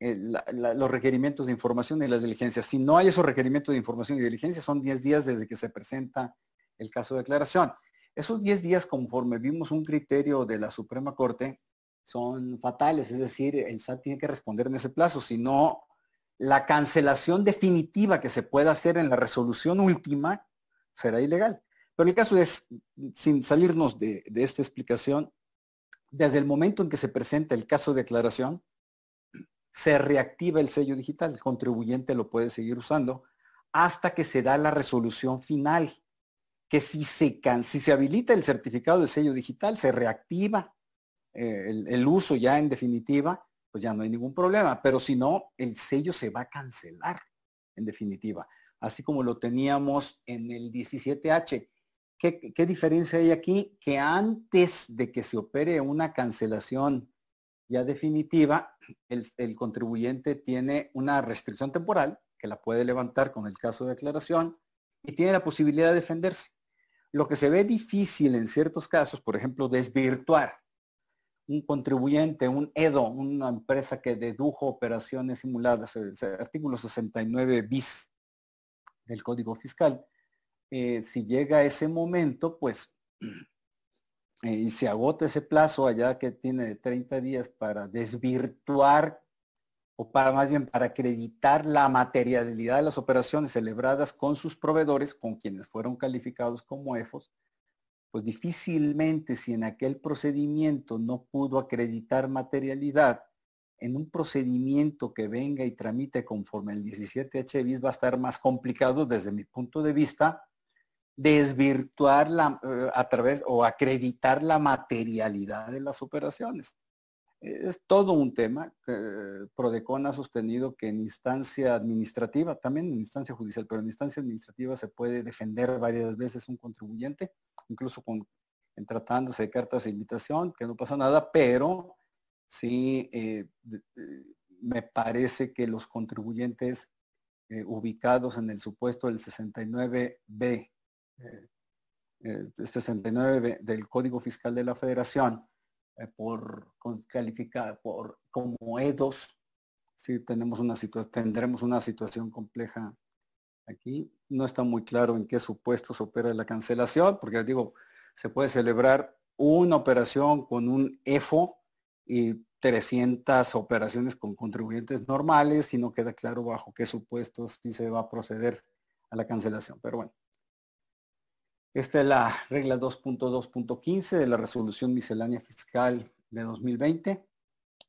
eh, los requerimientos de información y las diligencias. Si no hay esos requerimientos de información y diligencia, son 10 días desde que se presenta el caso de declaración. Esos 10 días, conforme vimos un criterio de la Suprema Corte, son fatales, es decir, el SAT tiene que responder en ese plazo, si no, la cancelación definitiva que se pueda hacer en la resolución última será ilegal. Pero el caso es, sin salirnos de, esta explicación, desde el momento en que se presenta el caso de declaración, se reactiva el sello digital. El contribuyente lo puede seguir usando hasta que se da la resolución final, que si se, si se habilita el certificado de sello digital, se reactiva eh, el, uso ya en definitiva pues ya no hay ningún problema. Pero si no, el sello se va a cancelar, en definitiva. Así como lo teníamos en el 17H. ¿Qué, diferencia hay aquí? Que antes de que se opere una cancelación ya definitiva, el, contribuyente tiene una restricción temporal que la puede levantar con el caso de declaración y tiene la posibilidad de defenderse. Lo que se ve difícil en ciertos casos, por ejemplo, desvirtuar un contribuyente, un EDO, una empresa que dedujo operaciones simuladas, el artículo 69 bis del Código Fiscal, eh, si llega ese momento, pues, y se agota ese plazo allá que tiene 30 días para desvirtuar o para más bien para acreditar la materialidad de las operaciones celebradas con sus proveedores, con quienes fueron calificados como EFOS, pues difícilmente si en aquel procedimiento no pudo acreditar materialidad, en un procedimiento que venga y tramite conforme el 17H bis va a estar más complicado desde mi punto de vista desvirtuar la, eh, a través o acreditar la materialidad de las operaciones. Es todo un tema. Prodecon ha sostenido que en instancia administrativa, también en instancia judicial, pero en instancia administrativa se puede defender varias veces un contribuyente, incluso con, en tratándose de cartas de invitación, que no pasa nada, pero sí eh, eh, me parece que los contribuyentes ubicados en el supuesto del 69B, el 69B del Código Fiscal de la Federación, eh, por calificar por como EDOS, si tenemos una situación, tendremos una situación compleja aquí. No está muy claro en qué supuestos opera la cancelación, porque digo, se puede celebrar una operación con un EFO y 300 operaciones con contribuyentes normales y no queda claro bajo qué supuestos sí se va a proceder a la cancelación. Pero bueno, esta es la regla 2.2.15 de la resolución miscelánea fiscal de 2020.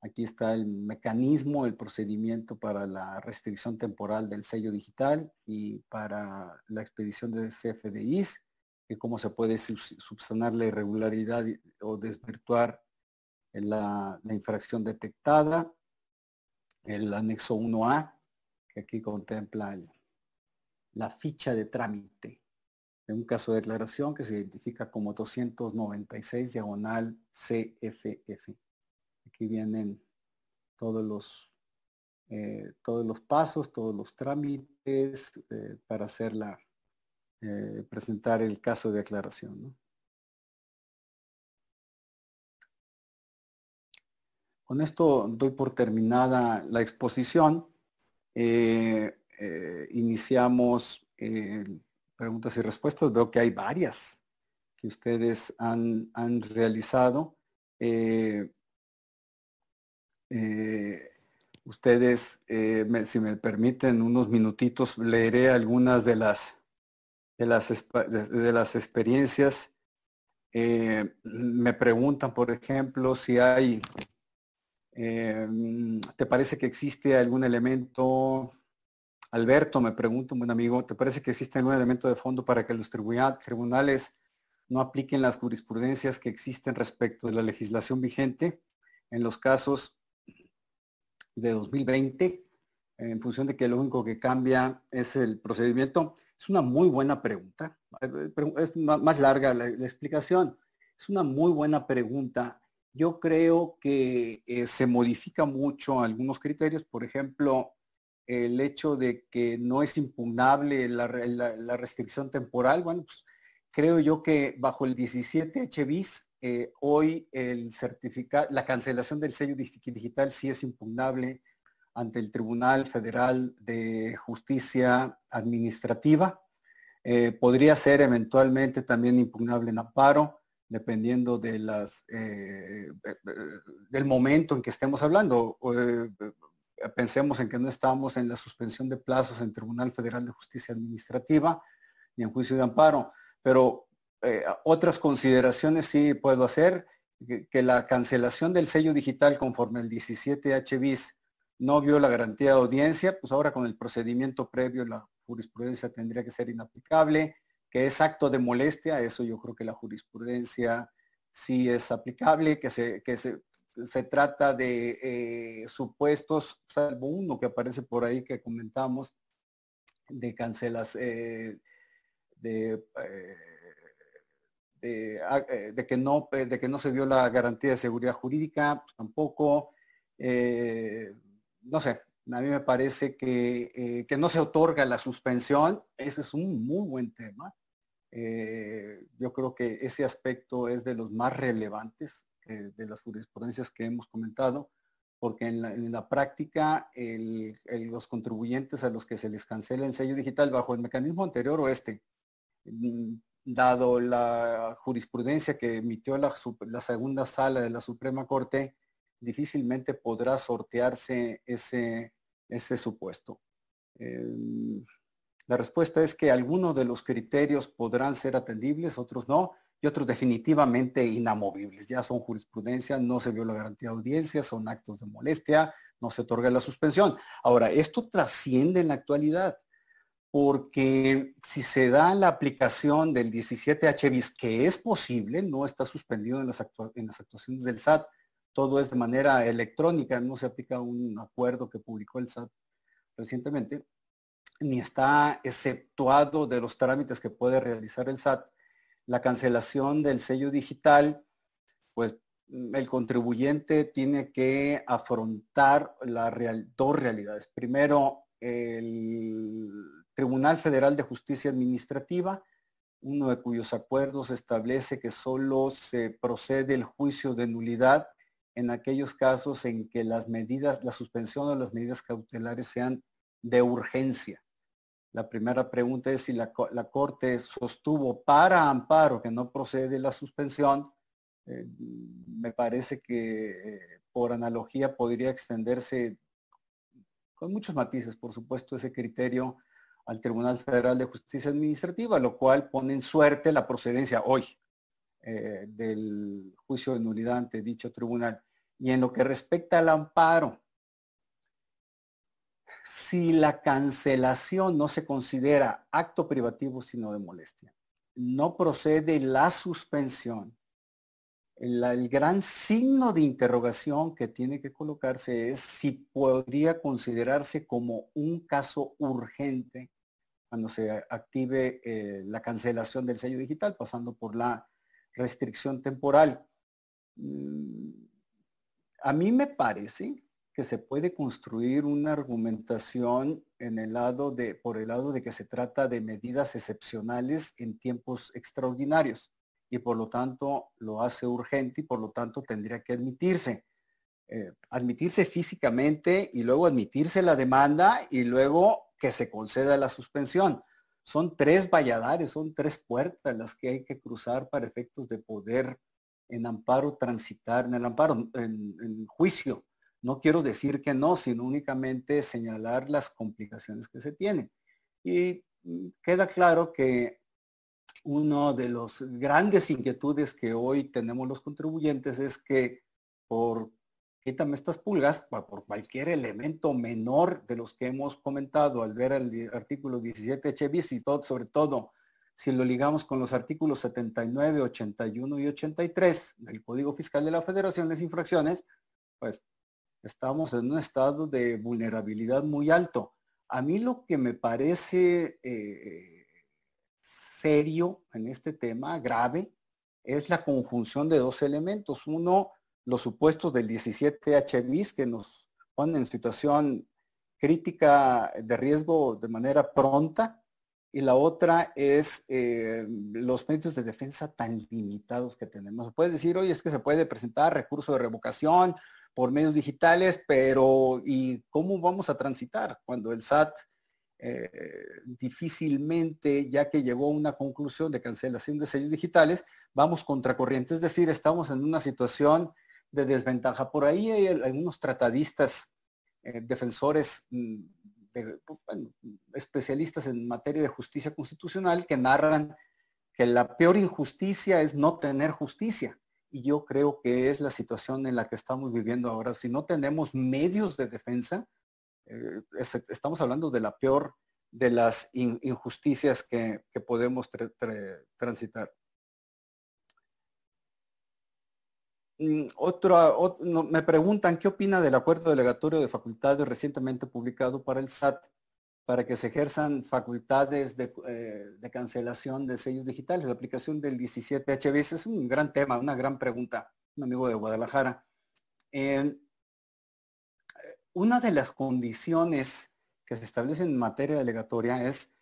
Aquí está el mecanismo, el procedimiento para la restricción temporal del sello digital y para la expedición de CFDIs, y cómo se puede subsanar la irregularidad o desvirtuar la infracción detectada. El anexo 1A, que aquí contempla la ficha de trámite un caso de declaración que se identifica como 296 diagonal CFF. Aquí vienen todos los, eh, todos los pasos, todos los trámites eh, para hacer la, eh, presentar el caso de declaración. Con esto doy por terminada la exposición. iniciamos el preguntas y respuestas. Veo que hay varias que ustedes han, realizado. Eh, eh, ustedes, eh, si me permiten unos minutitos, leeré algunas de las, de las, de las experiencias. me preguntan, por ejemplo, si hay, ¿te parece que existe algún elemento Alberto me pregunta, un buen amigo, ¿te parece que existe algún elemento de fondo para que los tribunales no apliquen las jurisprudencias que existen respecto de la legislación vigente en los casos de 2020, en función de que lo único que cambia es el procedimiento. Es una muy buena pregunta. Es más larga la, explicación. Es una muy buena pregunta. Yo creo que eh, se modifica mucho algunos criterios. Por ejemplo, el hecho de que no es impugnable la, restricción temporal. Bueno, pues creo yo que bajo el 17 HBIS, eh, hoy el certificado, la cancelación del sello digital sí es impugnable ante el Tribunal Federal de Justicia Administrativa. Eh, podría ser eventualmente también impugnable en amparo, dependiendo de las, eh, del momento en que estemos hablando. Pensemos en que no estamos en la suspensión de plazos en Tribunal Federal de Justicia Administrativa ni en juicio de amparo, pero eh, otras consideraciones sí puedo hacer, que, la cancelación del sello digital conforme el 17 HBIS no vio la garantía de audiencia, pues ahora con el procedimiento previo la jurisprudencia tendría que ser inaplicable, que es acto de molestia, eso yo creo que la jurisprudencia sí es aplicable, que se, que se, trata de eh, supuestos, salvo uno que aparece por ahí que comentamos, de cancelas, eh, de, de, que no, de que no se vio la garantía de seguridad jurídica, pues tampoco no sé, a mí me parece eh, que, no se otorga la suspensión, ese es un muy buen tema. Eh, yo creo que ese aspecto es de los más relevantes eh, de las jurisprudencias que hemos comentado, porque en la, práctica los contribuyentes a los que se les cancela el sello digital bajo el mecanismo anterior o este, mm, dado la jurisprudencia que emitió la segunda sala de la Suprema Corte, difícilmente podrá sortearse ese, ese supuesto. Em, la respuesta es que algunos de los criterios podrán ser atendibles, otros no, y otros definitivamente inamovibles. Ya son jurisprudencia, no se vio la garantía de audiencia, son actos de molestia, no se otorga la suspensión. Ahora, esto trasciende en la actualidad, porque si se da la aplicación del 17 HBIS, que es posible, no está suspendido en las actuaciones del SAT, todo es de manera electrónica, no se aplica un acuerdo que publicó el SAT recientemente, ni está exceptuado de los trámites que puede realizar el SAT. La cancelación del sello digital, pues el contribuyente tiene que afrontar dos realidades. Primero, el Tribunal Federal de Justicia Administrativa, uno de cuyos acuerdos establece que solo se procede el juicio de nulidad en aquellos casos en que las medidas, la suspensión de las medidas cautelares sean de urgencia. La primera pregunta es si la, Corte sostuvo para amparo que no procede la suspensión. Eh, me parece que eh, por analogía podría extenderse con muchos matices, por supuesto, ese criterio al Tribunal Federal de Justicia Administrativa, lo cual pone en suerte la procedencia hoy, eh, del juicio de nulidad ante dicho tribunal. Y en lo que respecta al amparo, si la cancelación no se considera acto privativo sino de molestia, no procede la suspensión, el, gran signo de interrogación que tiene que colocarse es si podría considerarse como un caso urgente cuando se active eh, la cancelación del sello digital, pasando por la restricción temporal. Mm, a mí me parece que se puede construir una argumentación en el lado de, por el lado de que se trata de medidas excepcionales en tiempos extraordinarios y por lo tanto lo hace urgente y por lo tanto tendría que admitirse. Eh, admitirse físicamente y luego admitirse la demanda y luego que se conceda la suspensión son tres valladares, son tres puertas las que hay que cruzar para efectos de poder en amparo transitar, en el amparo, en, juicio. No quiero decir que no, sino únicamente señalar las complicaciones que se tienen. Y mm, queda claro que uno de los grandes inquietudes que hoy tenemos los contribuyentes es que por quítame estas pulgas por cualquier elemento menor de los que hemos comentado al ver el artículo 17 HBIS y todo, sobre todo si lo ligamos con los artículos 79, 81 y 83 del Código Fiscal de la Federación, las infracciones, pues estamos en un estado de vulnerabilidad muy alto. A mí lo que me parece eh, serio en este tema, grave, es la conjunción de dos elementos. Uno, los supuestos del 17H bis que nos ponen en situación crítica de riesgo de manera pronta y la otra es eh, los medios de defensa tan limitados que tenemos. Puedes decir, oye, es que se puede presentar recurso de revocación por medios digitales, pero ¿y cómo vamos a transitar cuando el SAT eh, difícilmente, ya que llegó a una conclusión de cancelación de sellos digitales, vamos contracorriente? Es decir, estamos en una situación de desventaja. Por ahí hay algunos tratadistas, eh, defensores, mm, especialistas en materia de justicia constitucional que narran que la peor injusticia es no tener justicia. Y yo creo que es la situación en la que estamos viviendo ahora. Si no tenemos medios de defensa, eh, estamos hablando de la peor de las injusticias que, podemos transitar. Mm, otro, me preguntan qué opina del acuerdo delegatorio de facultades recientemente publicado para el SAT para que se ejerzan facultades de, eh, cancelación de sellos digitales. La aplicación del 17 HBS es un gran tema, una gran pregunta. Un amigo de Guadalajara. una de las condiciones que se establecen en materia delegatoria es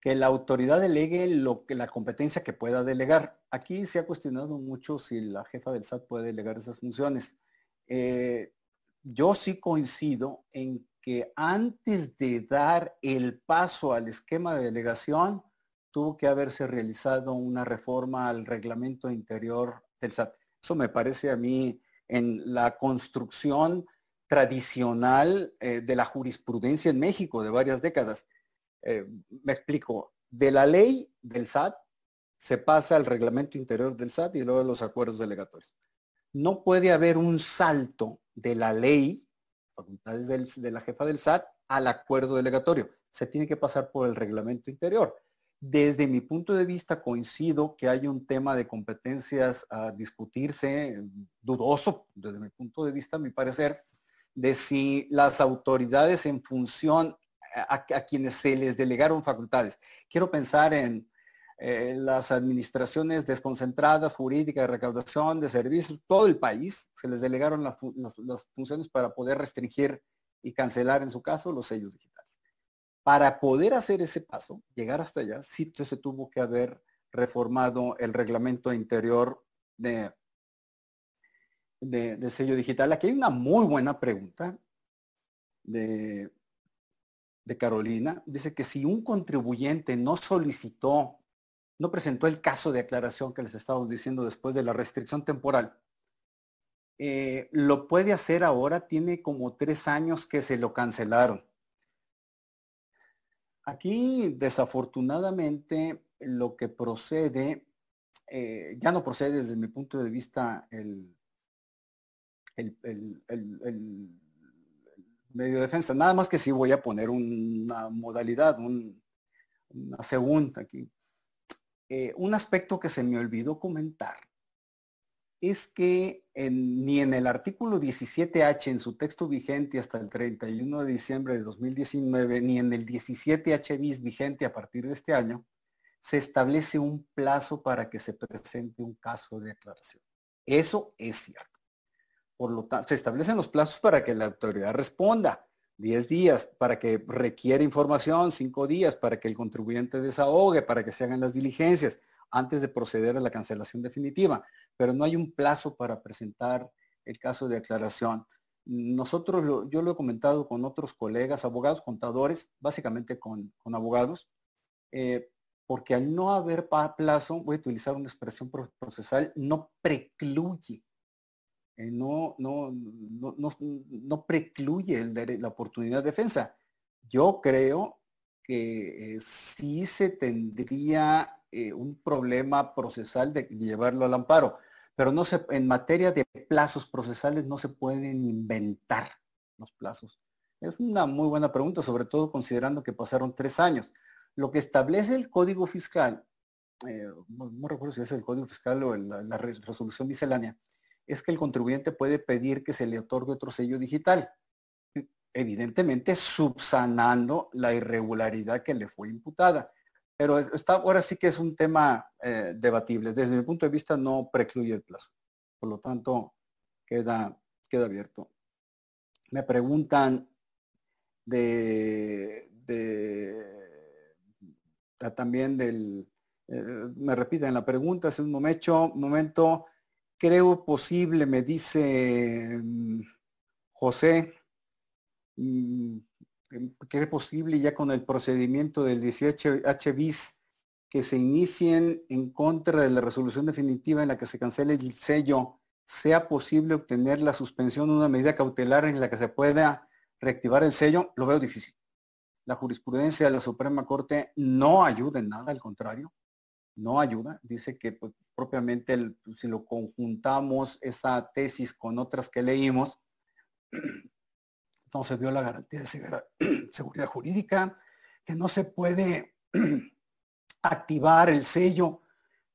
que la autoridad delegue lo que la competencia que pueda delegar. Aquí se ha cuestionado mucho si la jefa del SAT puede delegar esas funciones. Eh, yo sí coincido en que antes de dar el paso al esquema de delegación, tuvo que haberse realizado una reforma al reglamento interior del SAT. Eso me parece a mí en la construcción tradicional eh, de la jurisprudencia en México de varias décadas. Eh, me explico, de la ley del SAT se pasa al reglamento interior del SAT y luego a los acuerdos delegatorios. No puede haber un salto de la ley, facultades de la jefa del SAT, al acuerdo delegatorio. Se tiene que pasar por el reglamento interior. Desde mi punto de vista coincido que hay un tema de competencias a discutirse, dudoso desde mi punto de vista, a mi parecer, de si las autoridades en función a, quienes se les delegaron facultades. Quiero pensar en eh, las administraciones desconcentradas, jurídicas, de recaudación, de servicios, todo el país, se les delegaron las, funciones para poder restringir y cancelar, en su caso, los sellos digitales. Para poder hacer ese paso, llegar hasta allá, sí se tuvo que haber reformado el reglamento interior de, de, de, sello digital. Aquí hay una muy buena pregunta de de Carolina dice que si un contribuyente no solicitó, no presentó el caso de aclaración que les estábamos diciendo después de la restricción temporal, eh, lo puede hacer ahora, tiene como tres años que se lo cancelaron. Aquí, desafortunadamente, lo que procede, eh, ya no procede desde mi punto de vista el, el, el medio de defensa. Nada más que sí voy a poner una modalidad, una segunda aquí. Eh, un aspecto que se me olvidó comentar es que ni en el artículo 17H en su texto vigente hasta el 31 de diciembre de 2019, ni en el 17H bis vigente a partir de este año, se establece un plazo para que se presente un caso de aclaración. Eso es cierto. Por lo tanto, se establecen los plazos para que la autoridad responda. 10 días, para que requiera información, 5 días, para que el contribuyente desahogue, para que se hagan las diligencias antes de proceder a la cancelación definitiva. Pero no hay un plazo para presentar el caso de aclaración. Nosotros, yo lo he comentado con otros colegas, abogados, contadores, básicamente con, abogados, eh, porque al no haber plazo, voy a utilizar una expresión procesal, no precluye eh, no, no, no, precluye la oportunidad de defensa. Yo creo que eh, sí se tendría eh, un problema procesal de llevarlo al amparo, pero no se, en materia de plazos procesales no se pueden inventar los plazos. Es una muy buena pregunta, sobre todo considerando que pasaron tres años. Lo que establece el Código Fiscal no, recuerdo si es el Código Fiscal o la, resolución miscelánea, es que el contribuyente puede pedir que se le otorgue otro sello digital, evidentemente subsanando la irregularidad que le fue imputada. Pero está, ahora sí que es un tema eh, debatible. Desde mi punto de vista no precluye el plazo. Por lo tanto, queda, queda abierto. Me preguntan de, también del, eh, me repiten la pregunta, hace un momento, momento, creo posible, me dice mm, José, mm, creo posible ya con el procedimiento del 18H bis que se inicien en contra de la resolución definitiva en la que se cancele el sello, sea posible obtener la suspensión de una medida cautelar en la que se pueda reactivar el sello, lo veo difícil. La jurisprudencia de la Suprema Corte no ayuda en nada, al contrario no ayuda. Dice que pues, propiamente si lo conjuntamos esa tesis con otras que leímos, entonces vio la garantía de seguridad jurídica, que no se puede activar el sello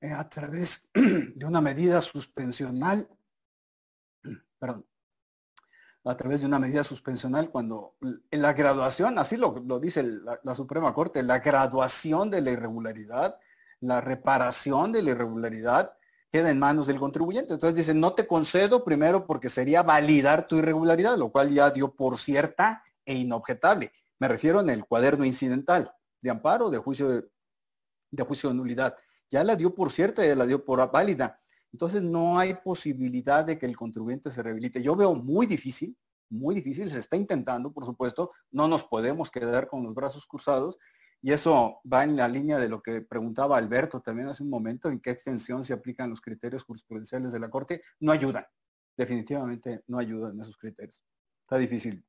eh, a través de una medida suspensional, perdón, a través de una medida suspensional cuando en la graduación, así lo, dice la Suprema Corte, la graduación de la irregularidad la reparación de la irregularidad queda en manos del contribuyente. Entonces dice, no te concedo primero porque sería validar tu irregularidad, lo cual ya dio por cierta e inobjetable. Me refiero en el cuaderno incidental de amparo, de juicio de, juicio de nulidad. Ya la dio por cierta, ya la dio por válida. Entonces no hay posibilidad de que el contribuyente se rehabilite. Yo veo muy difícil, muy difícil, se está intentando, por supuesto, no nos podemos quedar con los brazos cruzados, y eso va en la línea de lo que preguntaba Alberto también hace un momento, en qué extensión se aplican los criterios jurisprudenciales de la Corte. No ayudan, definitivamente no ayudan esos criterios. Está difícil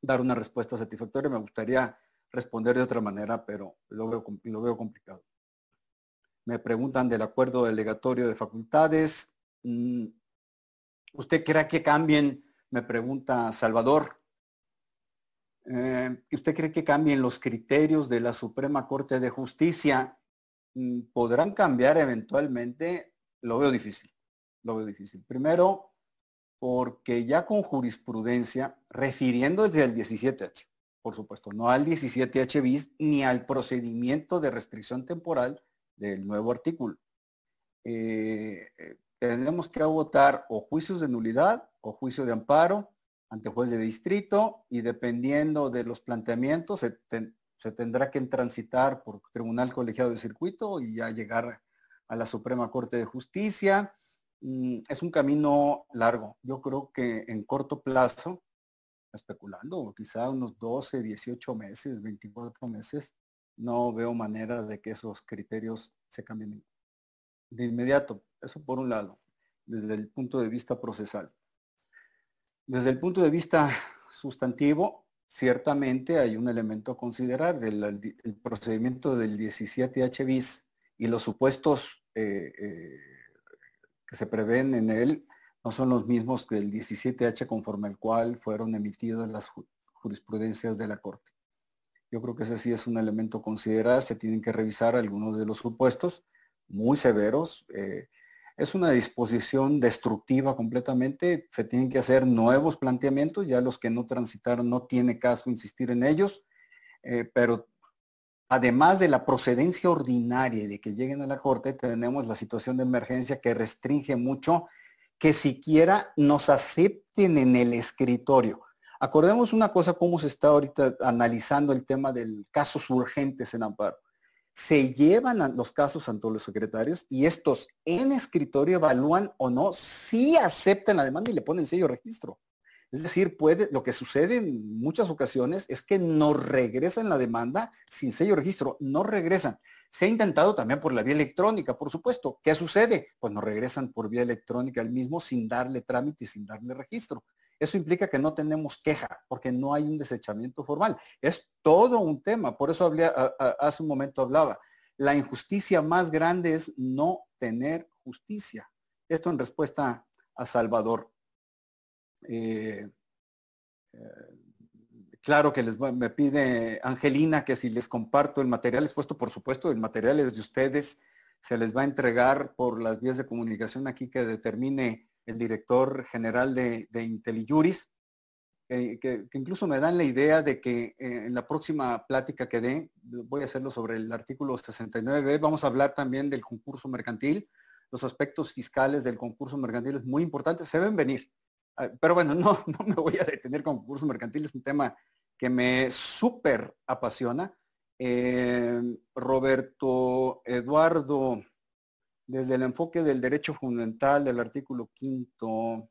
dar una respuesta satisfactoria. Me gustaría responder de otra manera, pero lo veo, lo veo complicado. Me preguntan del acuerdo delegatorio de facultades. Mm, ¿Usted cree que cambien? Me pregunta Salvador. Eh, ¿Usted cree que cambien los criterios de la Suprema Corte de Justicia? Mm, ¿Podrán cambiar eventualmente? Lo veo difícil, lo veo difícil. Primero, porque ya con jurisprudencia, refiriendo desde el 17H, por supuesto, no al 17H bis ni al procedimiento de restricción temporal del nuevo artículo. Eh, eh, tenemos que votar o juicios de nulidad o juicio de amparo ante juez de distrito y dependiendo de los planteamientos se, tendrá que transitar por tribunal colegiado de circuito y ya llegar a la Suprema Corte de Justicia. Mm, es un camino largo. Yo creo que en corto plazo, especulando, quizá unos 12, 18 meses, 24 meses, no veo manera de que esos criterios se cambien de inmediato. Eso por un lado, desde el punto de vista procesal. Desde el punto de vista sustantivo, ciertamente hay un elemento a considerar del procedimiento del 17H bis y los supuestos eh, eh, que se prevén en él no son los mismos que el 17H conforme al cual fueron emitidas las jurisprudencias de la Corte. Yo creo que ese sí es un elemento a considerar, se tienen que revisar algunos de los supuestos muy severos. Eh, es una disposición destructiva completamente, se tienen que hacer nuevos planteamientos, ya los que no transitaron no tiene caso insistir en ellos, eh, pero además de la procedencia ordinaria de que lleguen a la Corte, tenemos la situación de emergencia que restringe mucho que siquiera nos acepten en el escritorio. Acordemos una cosa, cómo se está ahorita analizando el tema del casos urgentes en amparo se llevan los casos ante los secretarios y estos en escritorio evalúan o no si aceptan la demanda y le ponen sello registro. Es decir, puede, lo que sucede en muchas ocasiones es que no regresan la demanda sin sello registro, no regresan. Se ha intentado también por la vía electrónica, por supuesto. ¿Qué sucede? Pues no regresan por vía electrónica al mismo sin darle trámite y sin darle registro. Eso implica que no tenemos queja, porque no hay un desechamiento formal. Es todo un tema. Por eso hace un momento hablaba. La injusticia más grande es no tener justicia. Esto en respuesta a Salvador. Eh, eh, claro que les me pide Angelina que si les comparto el material expuesto, por supuesto, el material es de ustedes. se les va a entregar por las vías de comunicación aquí que determine el director general de, de IntelliJuris, que, incluso me dan la idea de que eh, en la próxima plática que dé, voy a hacerlo sobre el artículo 69, vamos a hablar también del concurso mercantil, los aspectos fiscales del concurso mercantil es muy importante, se deben venir. Ah, pero bueno, no, no me voy a detener con concurso mercantil, es un tema que me súper apasiona. Eh, Roberto Eduardo, desde el enfoque del derecho fundamental del artículo quinto,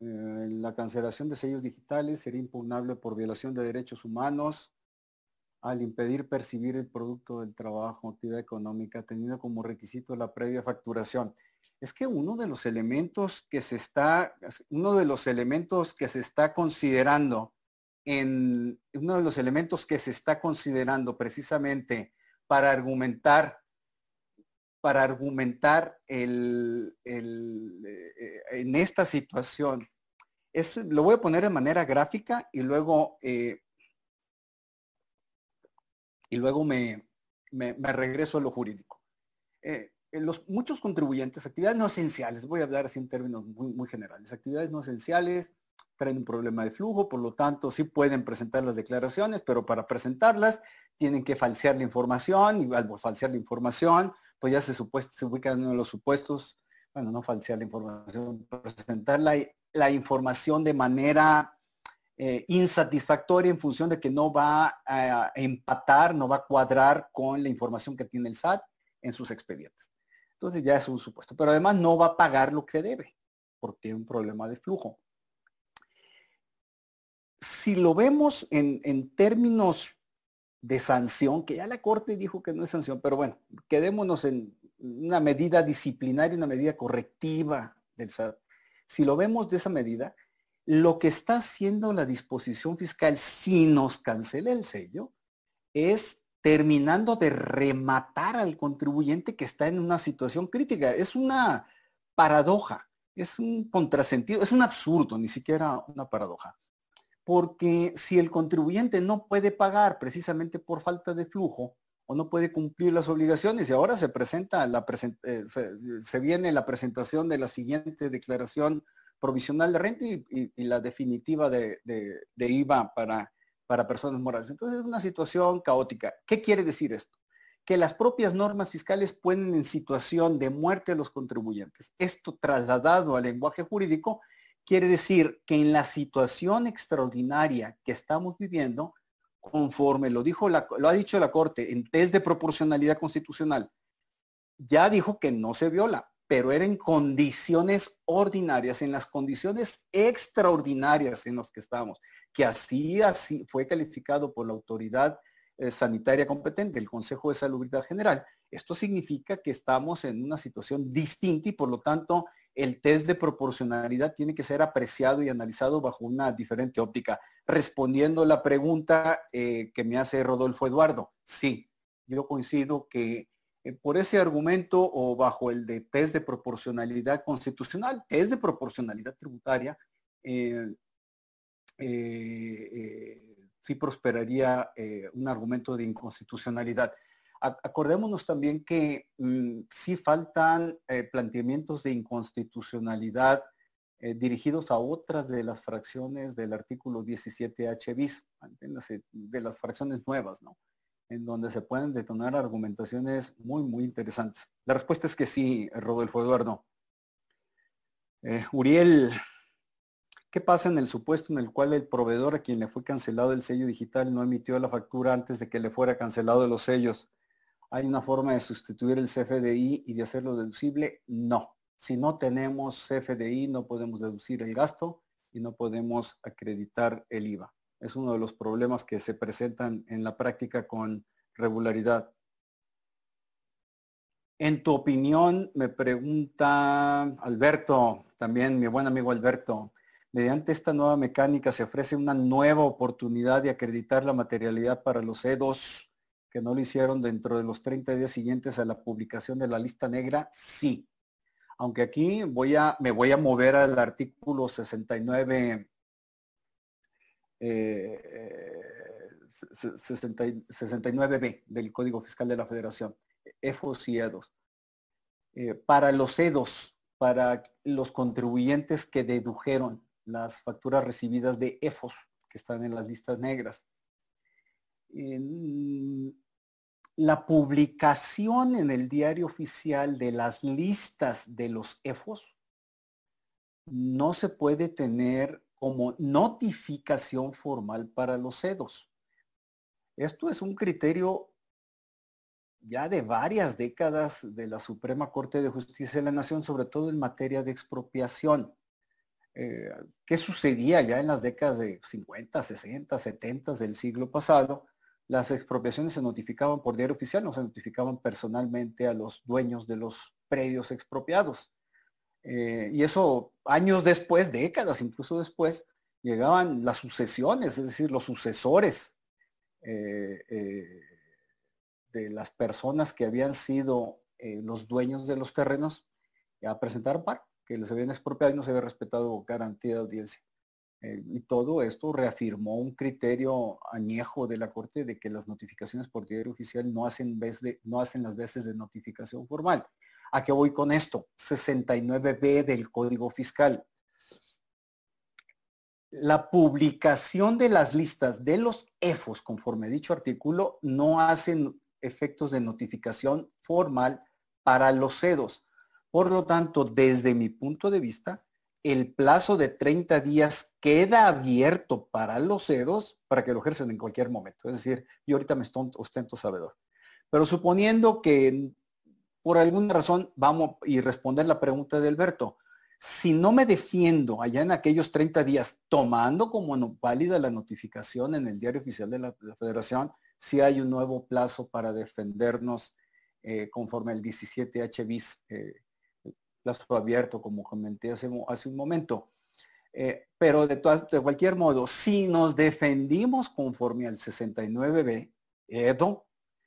eh, la cancelación de sellos digitales sería impugnable por violación de derechos humanos al impedir percibir el producto del trabajo, actividad económica, teniendo como requisito la previa facturación. Es que uno de los elementos que se está, uno de los elementos que se está considerando en, uno de los elementos que se está considerando precisamente para argumentar, para argumentar el, eh, en esta situación, es, lo voy a poner de manera gráfica y luego, eh, y luego me, regreso a lo jurídico. Eh, eh, los, muchos contribuyentes, actividades no esenciales, voy a hablar así en términos muy, muy generales, actividades no esenciales traen un problema de flujo, por lo tanto sí pueden presentar las declaraciones, pero para presentarlas tienen que falsear la información y al falsear la información, pues ya se, supuesto, se ubican en los supuestos, bueno, no falsear la información, presentar la, información de manera eh, insatisfactoria en función de que no va a empatar, no va a cuadrar con la información que tiene el SAT en sus expedientes. Entonces ya es un supuesto. Pero además no va a pagar lo que debe, porque tiene un problema de flujo. Si lo vemos en, términos de sanción, que ya la Corte dijo que no es sanción, pero bueno, quedémonos en una medida disciplinaria, una medida correctiva del SAT. Si lo vemos de esa medida, lo que está haciendo la disposición fiscal si nos cancela el sello es terminando de rematar al contribuyente que está en una situación crítica. Es una paradoja, es un contrasentido, es un absurdo, ni siquiera una paradoja. Porque si el contribuyente no puede pagar precisamente por falta de flujo o no puede cumplir las obligaciones y ahora se presenta la eh, se, viene la presentación de la siguiente declaración provisional de renta y, la definitiva de IVA para para personas morales. Entonces es una situación caótica. ¿Qué quiere decir esto? Que las propias normas fiscales ponen en situación de muerte a los contribuyentes. Esto trasladado al lenguaje jurídico quiere decir que en la situación extraordinaria que estamos viviendo, conforme lo, dijo lo ha dicho la Corte en test de proporcionalidad constitucional, ya dijo que no se viola, pero era en condiciones ordinarias, en las condiciones extraordinarias en las que estamos que así, así fue calificado por la autoridad eh, sanitaria competente, el Consejo de Salubridad General. Esto significa que estamos en una situación distinta y por lo tanto el test de proporcionalidad tiene que ser apreciado y analizado bajo una diferente óptica. Respondiendo la pregunta eh, que me hace Rodolfo Eduardo, sí, yo coincido que eh, por ese argumento o bajo el de test de proporcionalidad constitucional, test de proporcionalidad tributaria, eh, sí prosperaría un argumento de inconstitucionalidad. Acordémonos también que mm, sí faltan planteamientos de inconstitucionalidad dirigidos a otras de las fracciones del artículo 17H bis, de las fracciones nuevas, ¿no? En donde se pueden detonar argumentaciones muy, muy interesantes. La respuesta es que sí, Rodolfo Eduardo. Uriel ¿Qué pasa en el supuesto en el cual el proveedor a quien le fue cancelado el sello digital no emitió la factura antes de que le fuera cancelado los sellos? ¿Hay una forma de sustituir el CFDI y de hacerlo deducible? No. Si no tenemos CFDI no podemos deducir el gasto y no podemos acreditar el IVA. Es uno de los problemas que se presentan en la práctica con regularidad. En tu opinión, me pregunta Alberto, también mi buen amigo Alberto, Mediante esta nueva mecánica se ofrece una nueva oportunidad de acreditar la materialidad para los E2 que no lo hicieron dentro de los 30 días siguientes a la publicación de la lista negra, sí. Aunque aquí voy a, me voy a mover al artículo 69, 69b eh, del Código Fiscal de la Federación. EFOS y EDOS. Eh, para los EDOS, para los contribuyentes que dedujeron las facturas recibidas de EFOS, que están en las listas negras. La publicación en el diario oficial de las listas de los EFOS no se puede tener como notificación formal para los EDOS. Esto es un criterio ya de varias décadas de la Suprema Corte de Justicia de la Nación, sobre todo en materia de expropiación. Eh, ¿Qué sucedía ya en las décadas de 50, 60, 70 del siglo pasado? Las expropiaciones se notificaban por diario oficial, no se notificaban personalmente a los dueños de los predios expropiados. Eh, y eso años después, décadas incluso después, llegaban las sucesiones, es decir, los sucesores eh, de las personas que habían sido eh, los dueños de los terrenos a presentar par, que les habían expropiado y no se había respetado garantía de audiencia. Eh, y todo esto reafirmó un criterio añejo de la Corte de que las notificaciones por diario oficial no hacen, no hacen las veces de notificación formal. ¿A qué voy con esto? 69b del Código Fiscal. La publicación de las listas de los EFOS, conforme dicho artículo, no hacen efectos de notificación formal para los CEDOS. Por lo tanto, desde mi punto de vista, el plazo de 30 días queda abierto para los CEDOS para que lo ejercen en cualquier momento. Es decir, yo ahorita me ostento sabedor. Pero suponiendo que por alguna razón vamos y responder la pregunta de Alberto, si no me defiendo allá en aquellos 30 días, tomando como no válida la notificación en el diario oficial de la Federación, si hay un nuevo plazo para defendernos eh, conforme el 17H bis, eh, plazo abierto, como comenté hace, un momento. Eh, pero de, de, cualquier modo, si nos defendimos conforme al 69B, Edo,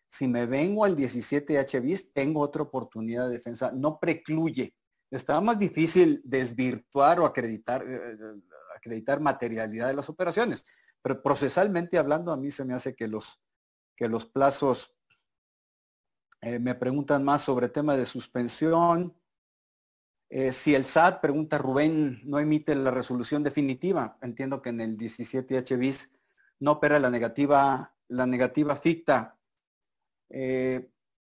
si me vengo al 17H bis, tengo otra oportunidad de defensa. No precluye. Estaba más difícil desvirtuar o acreditar, acreditar materialidad de las operaciones. Pero procesalmente hablando, a mí se me hace que los, que los plazos eh, me preguntan más sobre tema de suspensión. Eh, si el SAT, pregunta Rubén, no emite la resolución definitiva, entiendo que en el 17H bis no opera la negativa, la negativa ficta. Eh,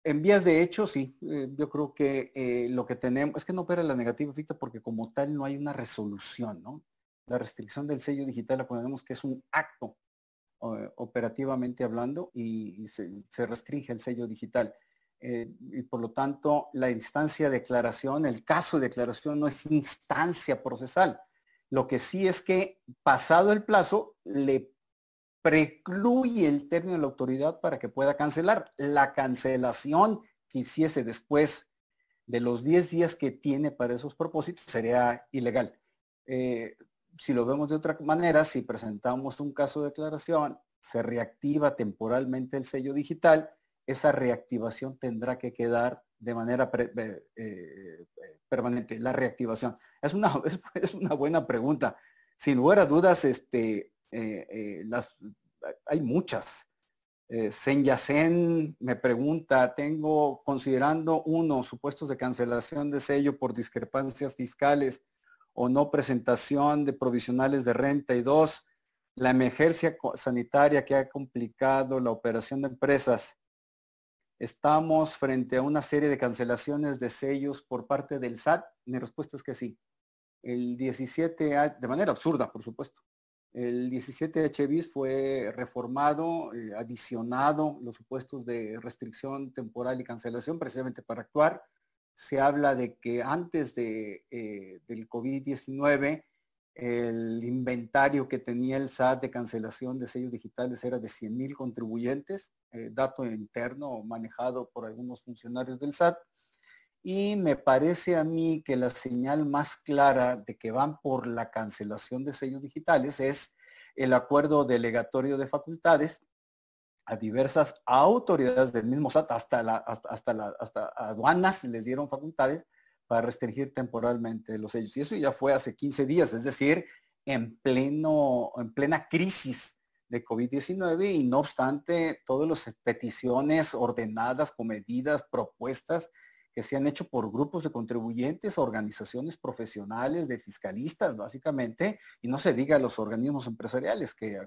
en vías de hecho, sí, yo creo que lo que tenemos, es que no opera la negativa ficta porque como tal no hay una resolución, ¿no? La restricción del sello digital la ponemos que es un acto operativamente hablando y, se, restringe el sello digital. Eh, y por lo tanto, la instancia de declaración, el caso de declaración no es instancia procesal. Lo que sí es que pasado el plazo, le precluye el término de la autoridad para que pueda cancelar. La cancelación que hiciese después de los 10 días que tiene para esos propósitos sería ilegal. Eh, si lo vemos de otra manera, si presentamos un caso de declaración, se reactiva temporalmente el sello digital, esa reactivación tendrá que quedar de manera eh, eh, permanente, la reactivación. Es una, es, una buena pregunta. Sin lugar a dudas, este, eh, las, hay muchas. Senyacen me pregunta, tengo considerando uno, supuestos de cancelación de sello por discrepancias fiscales o no presentación de provisionales de renta y dos, la emergencia sanitaria que ha complicado la operación de empresas. ¿Estamos frente a una serie de cancelaciones de sellos por parte del SAT? Mi respuesta es que sí. El 17, de manera absurda, por supuesto. El 17 HBIS fue reformado, eh, adicionado los supuestos de restricción temporal y cancelación precisamente para actuar se habla de que antes de, eh, del COVID-19 el inventario que tenía el SAT de cancelación de sellos digitales era de 100 mil contribuyentes, eh, dato interno manejado por algunos funcionarios del SAT. Y me parece a mí que la señal más clara de que van por la cancelación de sellos digitales es el acuerdo delegatorio de facultades a diversas autoridades del mismo SAT, hasta, la, hasta, la, hasta aduanas les dieron facultades para restringir temporalmente los sellos. Y eso ya fue hace 15 días, es decir, en, pleno, en plena crisis de COVID-19 y no obstante todas las peticiones ordenadas, comedidas, propuestas que se han hecho por grupos de contribuyentes, organizaciones profesionales, de fiscalistas, básicamente, y no se diga los organismos empresariales que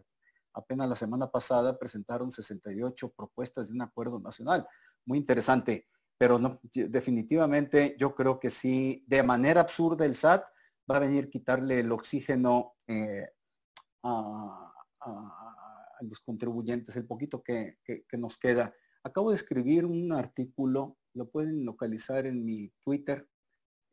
apenas la semana pasada presentaron 68 propuestas de un acuerdo nacional. Muy interesante, pero definitivamente yo creo que sí, de manera absurda el SAT va a venir a quitarle el oxígeno eh, a, los contribuyentes, el poquito que, nos queda. Acabo de escribir un artículo, lo pueden localizar en mi Twitter,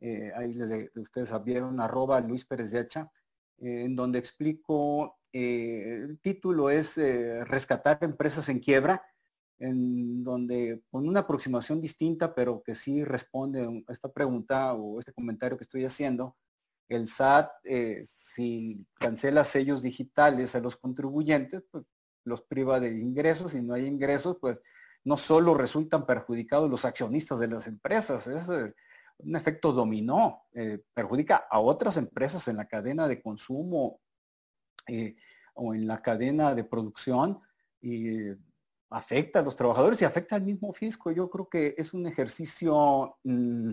eh, ahí les, ustedes vieron, arroba Luis Pérez de Hacha, eh, en donde explico, el título es Rescatar empresas en quiebra, en donde con una aproximación distinta, pero que sí responde a esta pregunta o este comentario que estoy haciendo, el SAT, eh, si cancela sellos digitales a los contribuyentes, pues los priva de ingresos. Si no hay ingresos, pues no solo resultan perjudicados los accionistas de las empresas, es un efecto dominó, eh, perjudica a otras empresas en la cadena de consumo eh, o en la cadena de producción y afecta a los trabajadores y afecta al mismo fisco. Yo creo que es un ejercicio mm,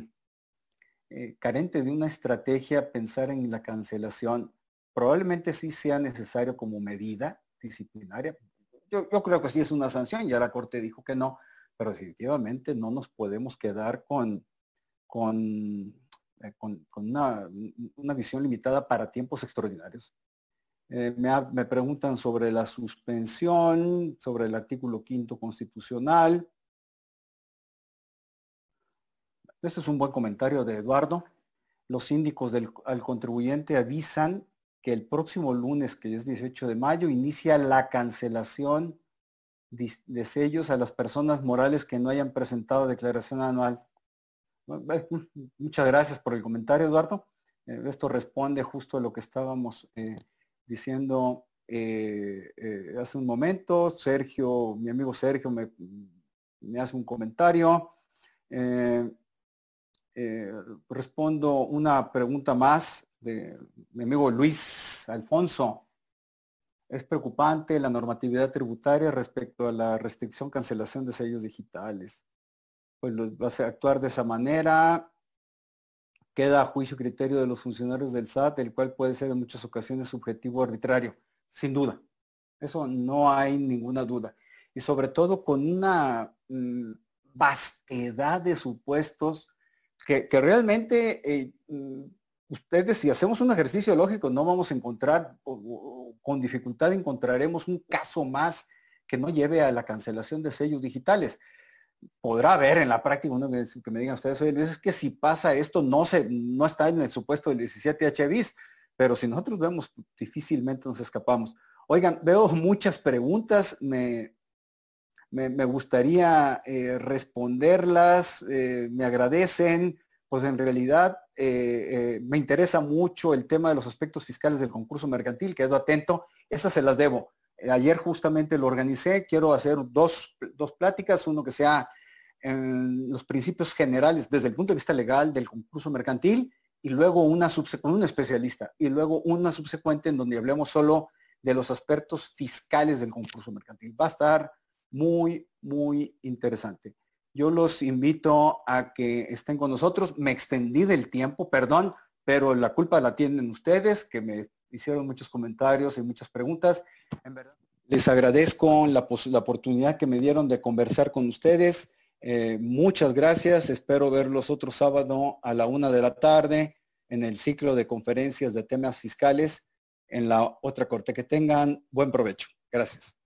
eh, carente de una estrategia pensar en la cancelación, probablemente sí sea necesario como medida disciplinaria. Yo, creo que sí es una sanción, ya la Corte dijo que no, pero definitivamente no nos podemos quedar con, con, eh, con, una, visión limitada para tiempos extraordinarios. Eh, me, preguntan sobre la suspensión, sobre el artículo quinto constitucional. Este es un buen comentario de Eduardo. Los síndicos del, al contribuyente avisan que el próximo lunes, que es 18 de mayo, inicia la cancelación de sellos a las personas morales que no hayan presentado declaración anual. Muchas gracias por el comentario, Eduardo. Eh, esto responde justo a lo que estábamos eh, diciendo eh, hace un momento. Sergio, mi amigo Sergio me, hace un comentario. Eh, respondo una pregunta más de mi amigo Luis Alfonso. Es preocupante la normatividad tributaria respecto a la restricción cancelación de sellos digitales. Pues vas a actuar de esa manera. Queda a juicio criterio de los funcionarios del SAT, el cual puede ser en muchas ocasiones subjetivo arbitrario. Sin duda. Eso no hay ninguna duda. Y sobre todo con una mm, vastedad de supuestos que, realmente eh, mm, ustedes, si hacemos un ejercicio lógico, no vamos a encontrar, con dificultad encontraremos un caso más que no lleve a la cancelación de sellos digitales. Podrá haber en la práctica uno que me digan ustedes, oye, es que si pasa esto, no, se, no está en el supuesto del 17 HBIS, pero si nosotros vemos, difícilmente nos escapamos. Oigan, veo muchas preguntas, me, me, gustaría eh, responderlas, eh, me agradecen, pues en realidad eh, me interesa mucho el tema de los aspectos fiscales del concurso mercantil, quedo atento, esas se las debo. Ayer justamente lo organicé, quiero hacer dos, dos pláticas, uno que sea en los principios generales desde el punto de vista legal del concurso mercantil y luego una con un especialista y luego una subsecuente en donde hablemos solo de los aspectos fiscales del concurso mercantil. Va a estar muy, muy interesante. Yo los invito a que estén con nosotros. Me extendí del tiempo, perdón, pero la culpa la tienen ustedes, que me hicieron muchos comentarios y muchas preguntas. En verdad, les agradezco la, oportunidad que me dieron de conversar con ustedes. Eh, muchas gracias. Espero verlos otro sábado a la una de la tarde en el ciclo de conferencias de temas fiscales en la otra corte. Que tengan buen provecho. Gracias.